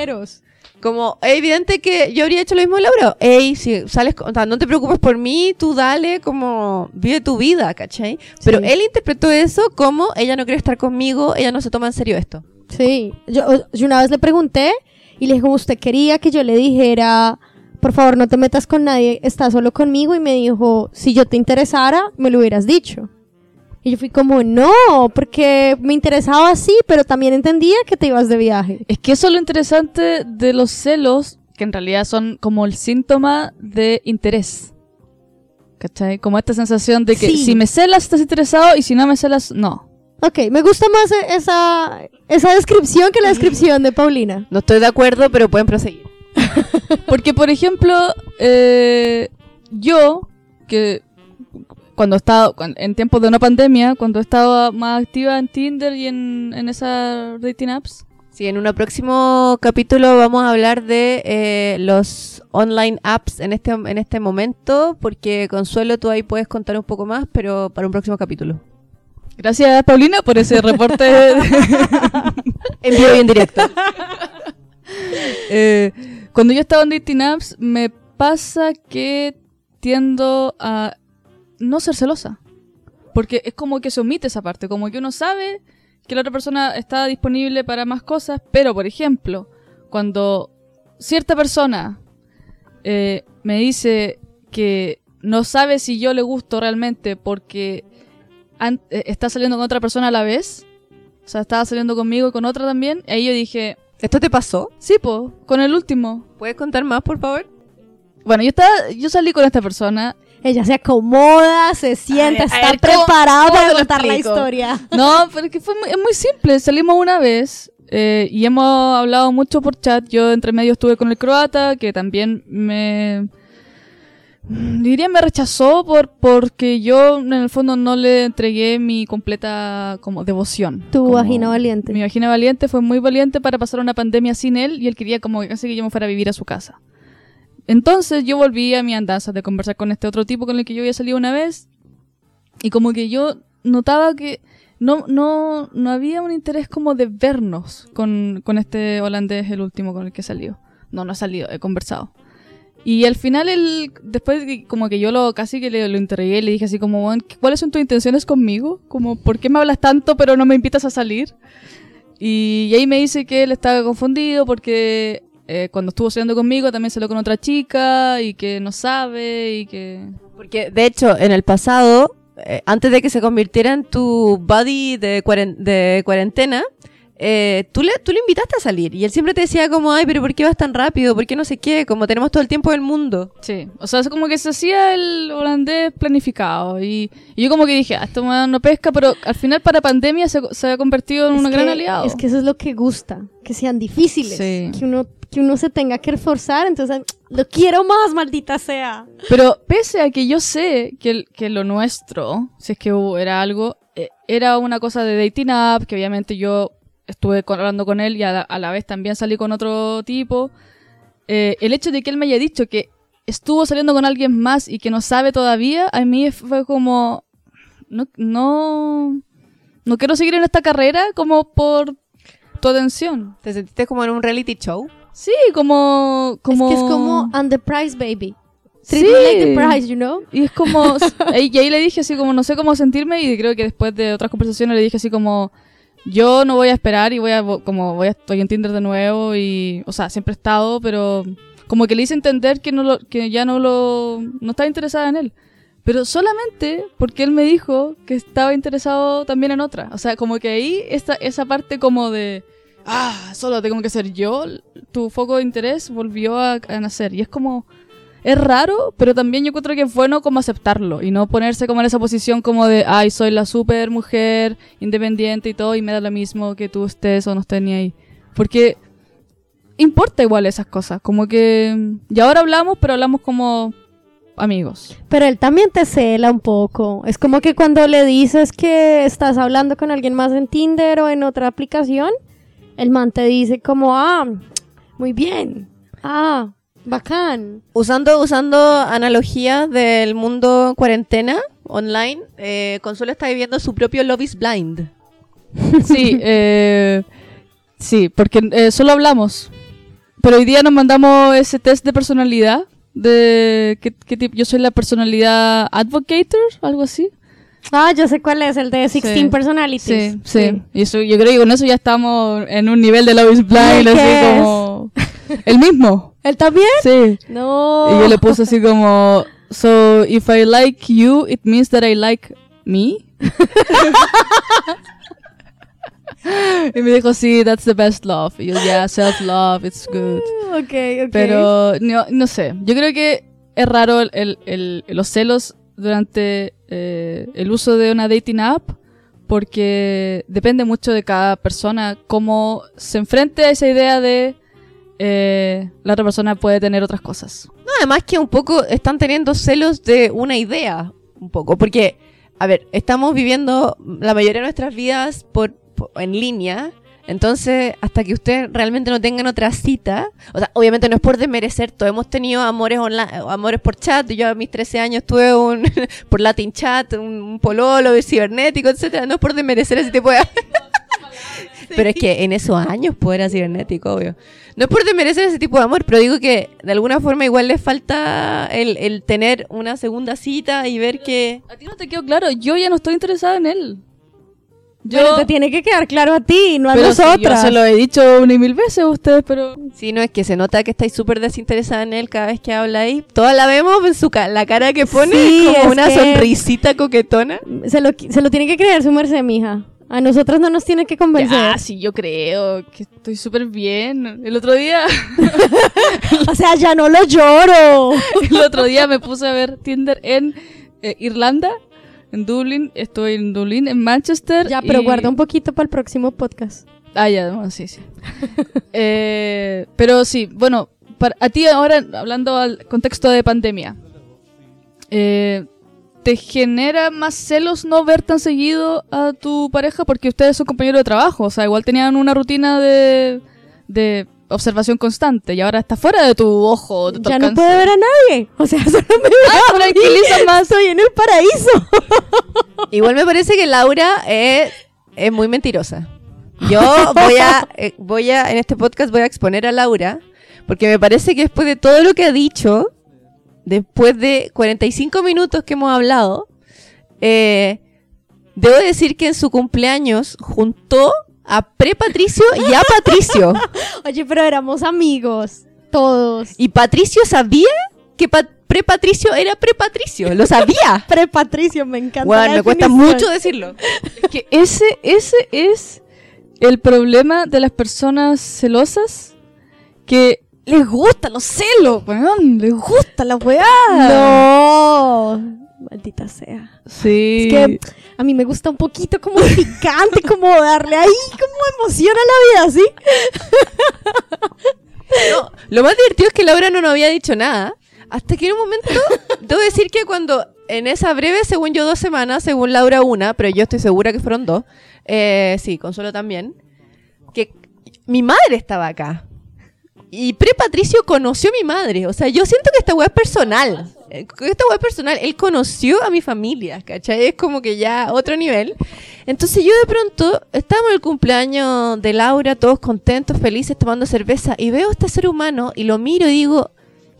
Como es evidente que yo habría hecho lo mismo, Laura. Ey, si sales, o sea, no te preocupes por mí, tú dale, como vive tu vida, ¿cachai? Pero Sí. él interpretó eso como ella no quiere estar conmigo, ella no se toma en serio esto. Sí, yo, yo una vez le pregunté y le dije, como usted quería que yo le dijera, por favor no te metas con nadie, está solo conmigo y me dijo, si yo te interesara, me lo hubieras dicho. Y yo fui como, no, porque me interesaba así, pero también entendía que te ibas de viaje. Es que eso es lo interesante de los celos, que en realidad son como el síntoma de interés. ¿Cachai? Como esta sensación de que Sí. si me celas estás interesado y si no me celas, no. Ok, me gusta más esa, esa descripción que la descripción de Paulina. No estoy de acuerdo, pero pueden proseguir. Porque, por ejemplo, eh, yo, que cuando estaba, en tiempos de una pandemia, cuando estaba más activa en Tinder y en, en esas dating apps, Sí, en un próximo capítulo vamos a hablar de eh, los online apps en este, en este momento, porque Consuelo, tú ahí puedes contar un poco más, pero para un próximo capítulo. gracias Paulina por ese reporte. En vivo y en directo. Eh, cuando yo estaba en dating apps, me pasa que tiendo a no ser celosa. Porque es como que se omite esa parte, como que uno sabe que la otra persona está disponible para más cosas, pero por ejemplo, cuando cierta persona eh, me dice que no sabe si yo le gusto realmente porque eh, está saliendo con otra persona a la vez, o sea, estaba saliendo conmigo y con otra también, ahí yo dije, ¿Esto te pasó? Sí, po, con el último. ¿Puedes contar más, por favor? Bueno, yo estaba, yo salí con esta persona. Ella se acomoda, se sienta, ver, está ver, ¿cómo- preparada cómo para contar la historia. No, pero es que fue muy, es muy simple. Salimos una vez eh, y hemos hablado mucho por chat. Yo entre medio estuve con el croata, que también me... mm, Diría me rechazó por porque yo en el fondo no le entregué mi completa como devoción. Tu Como- vagina valiente. Mi vagina valiente fue muy valiente para pasar una pandemia sin él y él quería como que casi que yo me fuera a vivir a su casa. Entonces yo volví a mi andanza de conversar con este otro tipo con el que yo había salido una vez y como que yo notaba que no, no, no había un interés como de vernos con, con este holandés, el último con el que salió. No, no ha salido, he conversado. Y al final, él, después como que yo lo casi que le, lo interrogué, le dije así como, "Weón, ¿cuáles son tus intenciones conmigo? Como, ¿por qué me hablas tanto pero no me invitas a salir? Y, ahí me dice que él estaba confundido porque eh, cuando estuvo saliendo conmigo también salió con otra chica y que no sabe y que... Porque, de hecho, en el pasado, eh, antes de que se convirtiera en tu buddy de cuarentena, eh, tú, le, tú le invitaste a salir. Y él siempre te decía como, ay, pero ¿por qué vas tan rápido? ¿Por qué no sé qué? Como tenemos todo el tiempo del mundo. Sí, o sea, es como que se hacía el holandés planificado y, y yo como que dije, ah, esto me no pesca, pero al final para pandemia se, se ha convertido en Es un que- gran aliado. Es que eso es lo que gusta, que sean difíciles, Sí. que uno que uno se tenga que esforzar, entonces lo quiero más, maldita sea. Pero pese a que yo sé que, el- que lo nuestro, si es que hubo, era algo, eh, era una cosa de dating app, que obviamente yo estuve hablando con él y a la, a la vez también salí con otro tipo. eh, el hecho de que él me haya dicho que estuvo saliendo con alguien más y que no sabe todavía, a mí fue como, no, no, no quiero seguir en esta carrera como por tu atención. ¿Te sentiste como en un reality show? Sí, como, como... Es que es como on the price, baby. Sí. like the price, you know? Y es como. y ahí le dije así como, no sé cómo sentirme. Y creo que después de otras conversaciones le dije así como. Yo no voy a esperar y voy a. Como voy a, estoy en Tinder de nuevo. Y. O sea, siempre he estado, pero. Como que le hice entender que, no lo, que ya no lo. No estaba interesada en él. Pero solamente porque él me dijo que estaba interesado también en otra. O sea, como que ahí esta, esa parte como de. Ah, solo tengo que ser yo. Tu foco de interés volvió a, a nacer. Y es como es raro, pero también yo creo que es bueno como aceptarlo y no ponerse como en esa posición como de, ay, soy la super mujer independiente y todo y me da lo mismo que tú estés o no estés ni ahí. Porque importa igual esas cosas, como que... Y ahora hablamos, pero hablamos como amigos. Pero él también te cela un poco. Es como que cuando le dices que estás hablando con alguien más en Tinder o en otra aplicación, el man te dice como, ah, muy bien. Ah, bacán. Usando, usando analogías del mundo cuarentena online, eh, Consuelo está viviendo su propio Love is Blind. Sí, eh, sí, porque eh, solo hablamos. Pero hoy día nos mandamos ese test de personalidad. De qué, qué tipo. Yo soy la personalidad advocator, algo así. Ah, yo sé cuál es, el de 16 Sí. Personalities. Sí, sí. Y eso, yo creo que con eso ya estamos en un nivel de Love is Blind, ¿Y así como. El mismo. ¿Él también? Sí. No. Y yo le puse así como. So, if I like you, it means that I like me. y me dijo, sí, that's the best love. Y yo, yeah, self-love, it's good. Ok, ok. Pero no, no sé, yo creo que es raro el, el- el- los celos durante eh, el uso de una dating app porque depende mucho de cada persona cómo se enfrente a esa idea de eh, la otra persona puede tener otras cosas. No, además que un poco están teniendo celos de una idea, un poco, porque, a ver, estamos viviendo la mayoría de nuestras vidas por, por- en línea, entonces hasta que ustedes realmente no tengan otra cita, o sea, obviamente no es por desmerecer, todos hemos tenido amores online, amores por chat, yo a mis 13 años tuve un por Latin chat, un, pololo cibernético, etcétera, no es por desmerecer ese tipo de Pero es que en esos años pues era cibernético, obvio. No es por desmerecer ese tipo de amor, pero digo que de alguna forma igual les falta el, el tener una segunda cita y ver que... A ti no te quedó claro, yo ya no estoy interesada en él. Yo, Pero te tiene que quedar claro a ti, no a pero si nosotras. yo se lo he dicho una y mil veces a ustedes, pero Sí, no es que se nota que estáis súper desinteresada en él cada vez que habla ahí. Todas la vemos en su ca- la cara que pone, Sí, como una que- sonrisita coquetona. Se lo, se lo tiene que creer su merced, mija. A nosotras no nos tiene que convencer. ya, sí, yo creo que estoy súper bien. El otro día, O sea, ya no lo lloro. el otro día me puse a ver Tinder en eh, Irlanda, en Dublín. Estoy en Dublín, en Manchester. Ya, pero y- guarda un poquito para el próximo podcast. Ah, ya, bueno, sí, sí. Eh, pero sí, bueno, para, a ti ahora, hablando al contexto de pandemia, eh, ¿te genera más celos no ver tan seguido a tu pareja porque ustedes son compañeros de trabajo? O sea, igual tenían una rutina de, de observación constante y ahora está fuera de tu ojo, de tu Ya no puedo ver a nadie. O sea, solo me veo Ah, tranquiliza más. Estoy en el paraíso. Igual me parece que Laura es, es muy mentirosa. Yo voy a, eh, voy a, en este podcast voy a exponer a Laura, porque me parece que después de todo lo que ha dicho, después de 45 minutos que hemos hablado, eh, debo decir que en su cumpleaños juntó a pre-Patricio y a Patricio. Oye, pero éramos amigos. Todos. Y Patricio sabía que pa- pre-Patricio era pre-Patricio, lo sabía. Pre-Patricio, me encanta. Bueno, la me cuesta mucho decirlo. Es que ese, ese es el problema de las personas celosas que les gustan los celos, weón, les gusta la weá. No. Maldita sea. Sí. Es que a mí me gusta un poquito como picante, como darle ahí como emoción a la vida, ¿sí? No, lo más divertido es que Laura no nos había dicho nada. Hasta que en un momento, debo decir que cuando en esa breve, según yo, dos semanas, según Laura una, pero yo estoy segura que fueron dos, eh, sí, Consuelo también, que mi madre estaba acá. Y pre-Patricio conoció a mi madre. O sea, yo siento que esta weá es personal. Eh, Esta weá es personal. Él conoció a mi familia, ¿cachai? Es como que ya otro nivel. Entonces yo de pronto, estábamos en el cumpleaños de Laura, todos contentos, felices, tomando cerveza, y veo a este ser humano y lo miro y digo,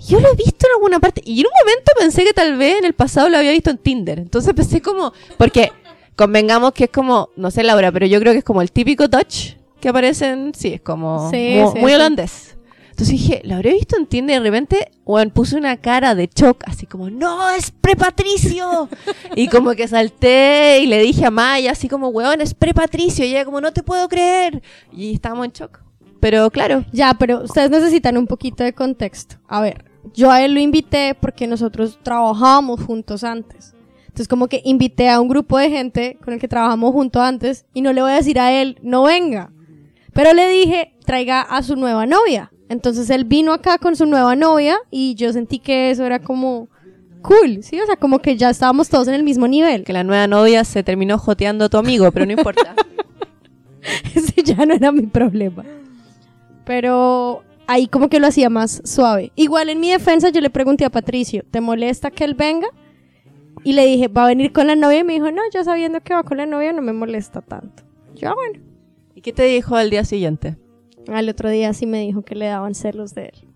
yo lo he visto en alguna parte. Y en un momento pensé que tal vez en el pasado lo había visto en Tinder. Entonces pensé como, porque convengamos que es como, no sé Laura, pero yo creo que es como el típico touch que aparecen, sí, es como Sí, mu- sí, muy holandés. Entonces dije, ¿lo habré visto en Tinder? Y de repente, bueno, puse una cara de shock, así como, ¡No, es pre-Patricio! y como que salté y le dije a Maya, así como, weón, es pre-Patricio. Y ella como, no te puedo creer. Y estábamos en shock. Pero claro, Ya, pero ustedes necesitan un poquito de contexto. A ver, yo a él lo invité porque nosotros trabajábamos juntos antes. Entonces como que invité a un grupo de gente con el que trabajamos juntos antes y no le voy a decir a él, no venga. Pero le dije, traiga a su nueva novia. Entonces él vino acá con su nueva novia y yo sentí que eso era como cool, ¿sí? O sea, como que ya estábamos todos en el mismo nivel. que la nueva novia se terminó joteando a tu amigo, pero no importa. Ese ya no era mi problema. Pero ahí como que lo hacía más suave. Igual en mi defensa yo le pregunté a Patricio, ¿te molesta que él venga? Y le dije, ¿va a venir con la novia? Y me dijo, no, ya sabiendo que va con la novia no me molesta tanto. Yo, "Ah, bueno. ¿Y qué te dijo al día siguiente? Al otro día sí me dijo que le daban celos de él.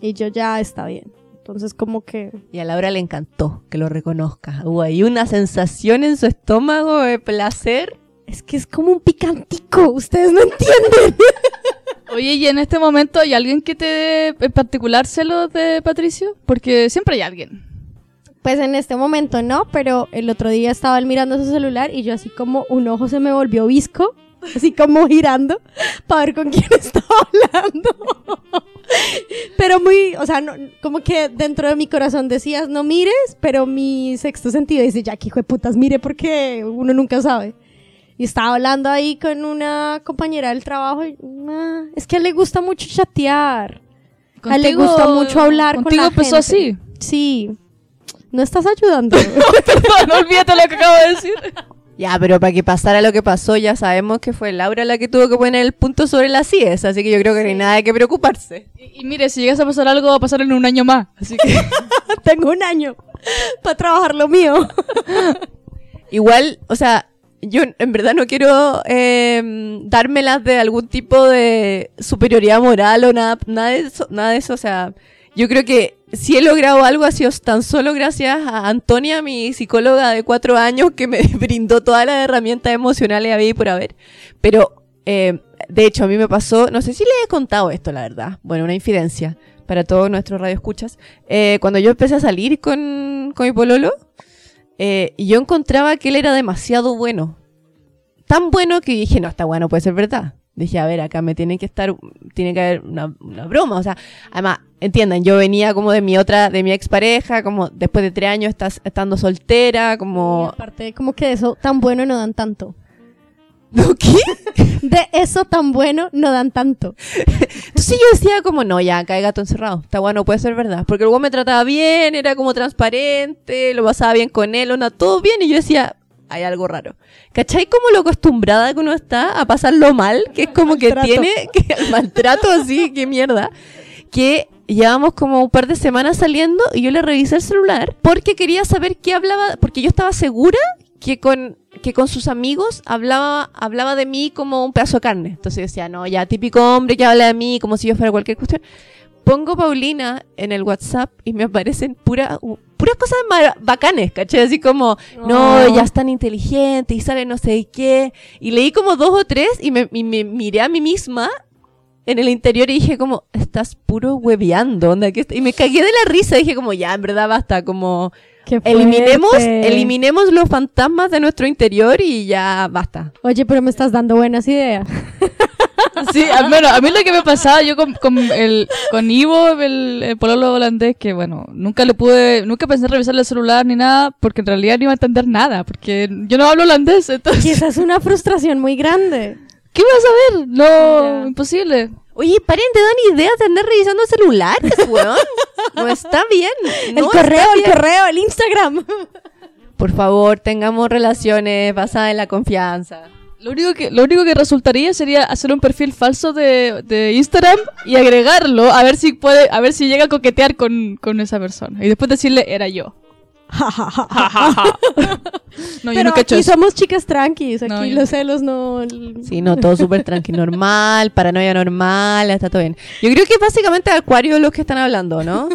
Y yo ya está bien. Entonces como que... Y a Laura le encantó que lo reconozca. Hubo ahí una sensación en su estómago de placer. Es que es como un picantico, ustedes no entienden. Oye, ¿y en este momento hay alguien que te dé en particular celos de Patricio? Porque siempre hay alguien. Pues en este momento no, pero el otro día estaba él mirando su celular y yo así como un ojo se me volvió visco así como girando, para ver con quién estaba hablando. pero muy, o sea, no, como que dentro de mi corazón decías, no mires, pero mi sexto sentido dice, ya que hijo de putas, mire porque uno nunca sabe. Y estaba hablando ahí con una compañera del trabajo y, "Ah, es que a él le gusta mucho chatear. A él le gusta mucho hablar con contigo la empezó gente. así. Sí. No estás ayudando. Perdón, olvídate lo que acabo de decir. Ya, pero para que pasara lo que pasó, ya sabemos que fue Laura la que tuvo que poner el punto sobre las IES, así que yo creo que no hay nada de que preocuparse. Y, y mire, si llegas a pasar algo, va a pasar en un año más. Así que. Tengo un año para trabajar lo mío. Igual, o sea, yo en verdad no quiero eh, dármelas de algún tipo de superioridad moral o nada, nada de eso, nada de eso, o sea, yo creo que si he logrado algo ha sido tan solo gracias a Antonia, mi psicóloga de cuatro años, que me brindó todas las herramientas emocionales a y por haber. Pero, eh, de hecho, a mí me pasó, no sé si le he contado esto, la verdad. Bueno, una infidencia para todos nuestros radioescuchas. Eh, cuando yo empecé a salir con, con mi pololo, eh, yo encontraba que él era demasiado bueno. Tan bueno que dije, no, esta weá no puede ser verdad. Dije, a ver, acá me tiene que estar, tiene que haber una, una broma. O sea, además, entiendan, yo venía como de mi otra, de mi expareja, como después de tres años estás, estando soltera, Y como... aparte, como que de eso tan bueno no dan tanto. ¿Qué? De eso tan bueno no dan tanto. Entonces yo decía como, no, ya, acá hay gato encerrado. Esta weá no puede ser verdad. Porque el weón me trataba bien, era como transparente, lo pasaba bien con él, onda, todo bien. Y yo decía, hay algo raro. ¿Cachai como lo acostumbrada que uno está a pasarlo mal? Que es como que tiene que el maltrato así, qué mierda. Que llevamos como un par de semanas saliendo y yo le revisé el celular porque quería saber qué hablaba, porque yo estaba segura que con que con sus amigos hablaba hablaba de mí como un pedazo de carne. Entonces yo decía, no, ya típico hombre que habla de mí como si yo fuera cualquier cuestión. Pongo Paulina en el WhatsApp y me aparecen puras cosas bacanes, ¿cachai? Así como, no, Oh. ella es tan inteligente y sale no sé qué. Y leí como dos o tres y me, y me miré a mí misma en el interior y dije como, estás puro hueveando, onda, que est-". y me cagué de la risa, dije como, ya, en verdad basta, como, eliminemos, eliminemos los fantasmas de nuestro interior y ya basta. Oye, pero me estás dando buenas ideas. Sí, al menos a mí lo que me pasaba yo con, con el con Ivo, el, el pololo holandés, que bueno, nunca le pude, nunca pensé en revisarle el celular ni nada, porque en realidad no iba a entender nada, porque yo no hablo holandés, Y entonces, esa es una frustración muy grande. ¿qué vas a ver? No, imposible. Oye, paren de dar ideas de andar revisando celulares, weón. No está bien. no el correo, el correo, el Instagram. Por favor, tengamos relaciones basadas en la confianza. Lo único que, lo único que resultaría sería hacer un perfil falso de, de Instagram y agregarlo a ver si puede, a ver si llega a coquetear con, con esa persona. Y después decirle, era yo. no, yo Pero nunca he hecho aquí eso. somos chicas tranquis, aquí No, yo los no. celos no... Sí, no, todo súper tranquilo, normal, paranoia normal, está todo bien. Yo creo que básicamente Acuario los que están hablando, ¿no?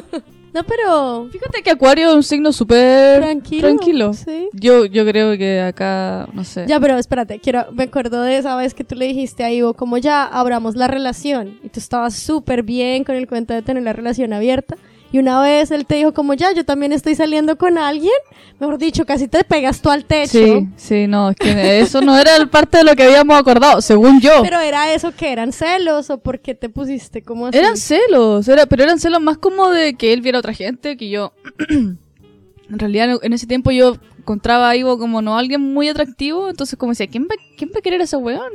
No, pero... Fíjate que Acuario es un signo súper Tranquilo. tranquilo. Sí. Yo, yo creo que acá, no sé. Ya, pero espérate, quiero, me acuerdo de esa vez que tú le dijiste a Ivo, como ya abramos la relación, y tú estabas súper bien con el cuento de tener la relación abierta, y una vez él te dijo como ya, yo también estoy saliendo con alguien, mejor dicho, casi te pegas tú al techo, Sí, sí, no, es que eso no era el parte de lo que habíamos acordado, según yo. pero era eso que eran celos, o por qué te pusiste como así. Eran celos, era, pero eran celos más como de que él viera a otra gente, que yo... en realidad en ese tiempo yo encontraba a Ivo como no alguien muy atractivo, entonces como decía, ¿quién va, quién va a querer a ese weón?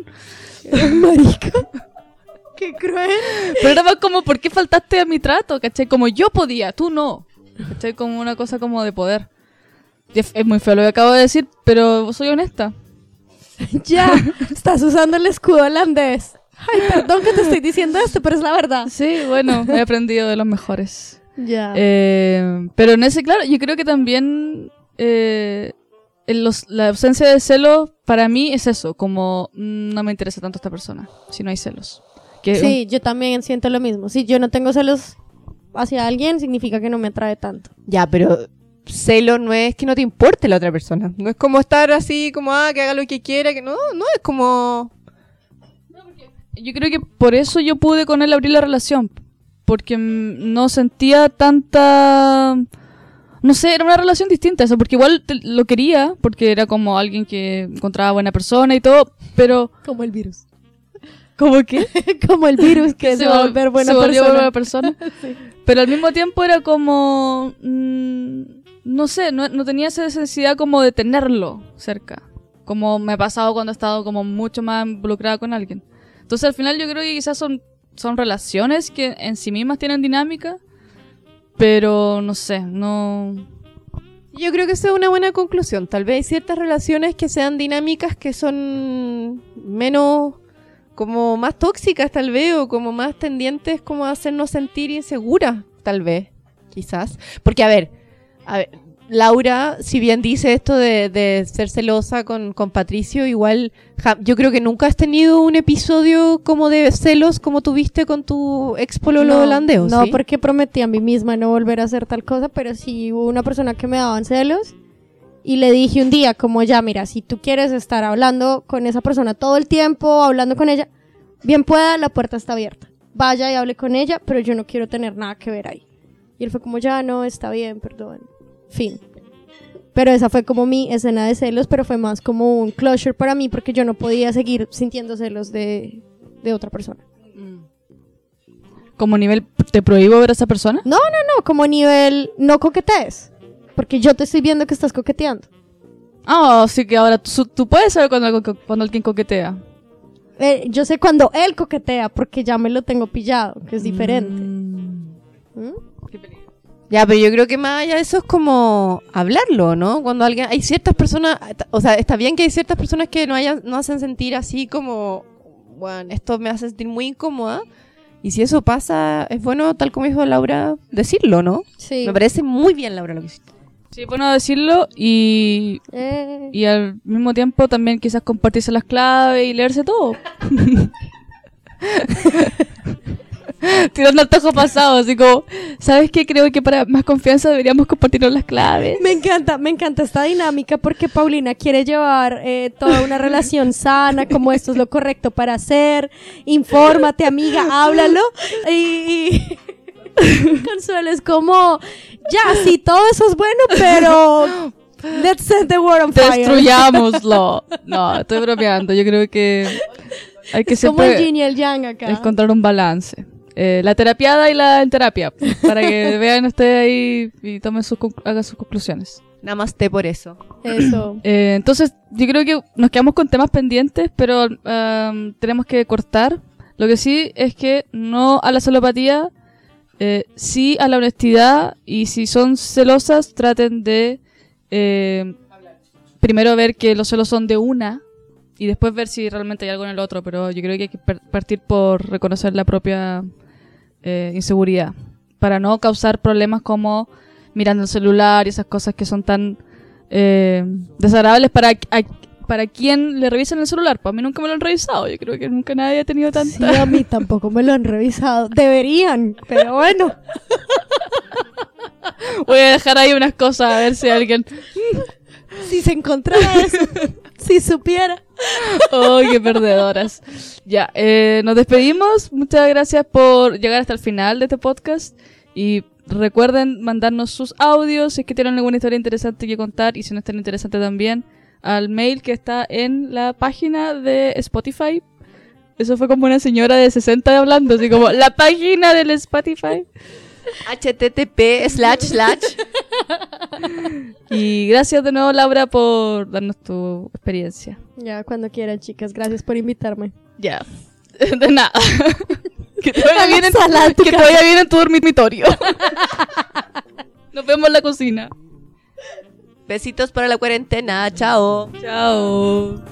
Marica. Qué cruel. Pero era más como, ¿por qué faltaste a mi trato? ¿Cachai? Como yo podía, tú no. ¿Cachai? Como una cosa como de poder. Es, es muy feo lo que acabo de decir, pero soy honesta. Ya, estás usando el escudo holandés. Ay, perdón que te estoy diciendo esto, pero es la verdad. Sí, bueno, he aprendido de los mejores. Ya. Eh, pero en ese, claro, yo creo que también eh, en los- la ausencia de celos para mí es eso, como mm, no me interesa tanto esta persona, si no hay celos. Que Sí, yo también siento lo mismo. Si yo no tengo celos hacia alguien, significa que no me atrae tanto. Ya, pero celo no es que no te importe la otra persona. No es como estar así, como, ah, que haga lo que quiera, que no, no, es como... Yo creo que por eso yo pude con él abrir la relación. Porque no sentía tanta. no sé, era una relación distinta eso, porque igual te- lo quería, porque era como alguien que encontraba buena persona y todo, pero Como el virus. ¿Cómo que? Como el virus que se, va a vol- volver buena se volvió persona. buena persona. Pero al mismo tiempo era como, mm, no sé, no, no tenía esa necesidad como de tenerlo cerca, como me ha pasado cuando he estado como mucho más involucrada con alguien. Entonces al final yo creo que quizás son, son relaciones que en sí mismas tienen dinámica, pero no sé, no... Yo creo que esa es una buena conclusión. Tal vez hay ciertas relaciones que sean dinámicas que son menos, como más tóxicas tal vez, o como más tendientes como a hacernos sentir inseguras, tal vez, quizás. Porque a ver, a ver, Laura, si bien dice esto de, de ser celosa con, con Patricio, igual ja- yo creo que nunca has tenido un episodio como de celos como tuviste con tu ex pololo No, ¿sí? porque prometí a mí misma no volver a hacer tal cosa, pero sí hubo una persona que me daban celos y le dije un día como ya, mira, si tú quieres estar hablando con esa persona todo el tiempo, hablando con ella, bien pueda, la puerta está abierta. Vaya y hable con ella, pero yo no quiero tener nada que ver ahí. Y él fue como ya, no, está bien, perdón. Fin. Pero esa fue como mi escena de celos, pero fue más como un closure para mí porque yo no podía seguir sintiendo celos de, de otra persona. Como nivel, ¿te prohíbo ver a esa persona? No, no, no, como nivel no coquetees. Porque yo te estoy viendo que estás coqueteando. Ah, sí que ahora tú, tú puedes saber cuando, alguien coquetea. Eh, yo sé cuando él coquetea porque ya me lo tengo pillado, que es diferente. Mm. ¿Mm? Ya, pero yo creo que más allá de eso es como hablarlo, ¿no? Cuando alguien, hay ciertas personas, o sea, está bien que hay ciertas personas que no hayan, no hacen sentir así como, bueno, esto me hace sentir muy incómoda. Y si eso pasa, es bueno, tal como dijo Laura, decirlo, ¿no? Sí. Me parece muy bien, Laura, lo que hiciste. Sí, bueno decirlo y, Eh, y al mismo tiempo también quizás compartirse las claves y leerse todo. Tirando el tajo pasado, así como, ¿sabes qué? Creo que para más confianza deberíamos compartirnos las claves. Me encanta, me encanta esta dinámica porque Paulina quiere llevar eh, toda una relación sana, como esto es lo correcto para hacer. Infórmate, amiga, háblalo. Y, y Consuelo es como, ya, sí, todo eso es bueno, pero let's set the world on fire. Destruyámoslo. No, estoy bromeando. Yo creo que hay que Como el siempre yin y el yang acá. encontrar un balance. Eh, la terapiada y la en terapia. Para que vean ustedes ahí y tomen sus, hagan sus conclusiones. Namaste por eso. Eso. Eh, entonces, yo creo que nos quedamos con temas pendientes, pero um, tenemos que cortar. Lo que sí es que no a la celopatía, eh, sí a la honestidad y si son celosas, traten de eh, primero ver que los celos son de una y después ver si realmente hay algo en el otro, pero yo creo que hay que partir por reconocer la propia eh, inseguridad para no causar problemas como mirando el celular y esas cosas que son tan eh, desagradables para, a- para quien le revisen el celular. Pues a mí nunca me lo han revisado. Yo creo que nunca nadie ha tenido Sí, tanta. a mí tampoco me lo han revisado. Deberían, pero bueno. Voy a dejar ahí unas cosas a ver si alguien. Si se encontrara eso, si supiera. ¡Oh, qué perdedoras! Ya, eh, nos despedimos. Muchas gracias por llegar hasta el final de este podcast. Y recuerden mandarnos sus audios si es que tienen alguna historia interesante que contar y si no es tan interesante también al mail que está en la página de Spotify. Eso fue como una señora de 60 hablando, así como la página del Spotify. http slash slash. Y gracias de nuevo, Laura, por darnos tu experiencia. Ya, cuando quieran, chicas. Gracias por invitarme. Ya. De nada. que te vaya bien en, Sala en tu que te casa. vaya bien en tu dormitorio. Nos vemos en la cocina. Besitos para la cuarentena. Chao. Chao.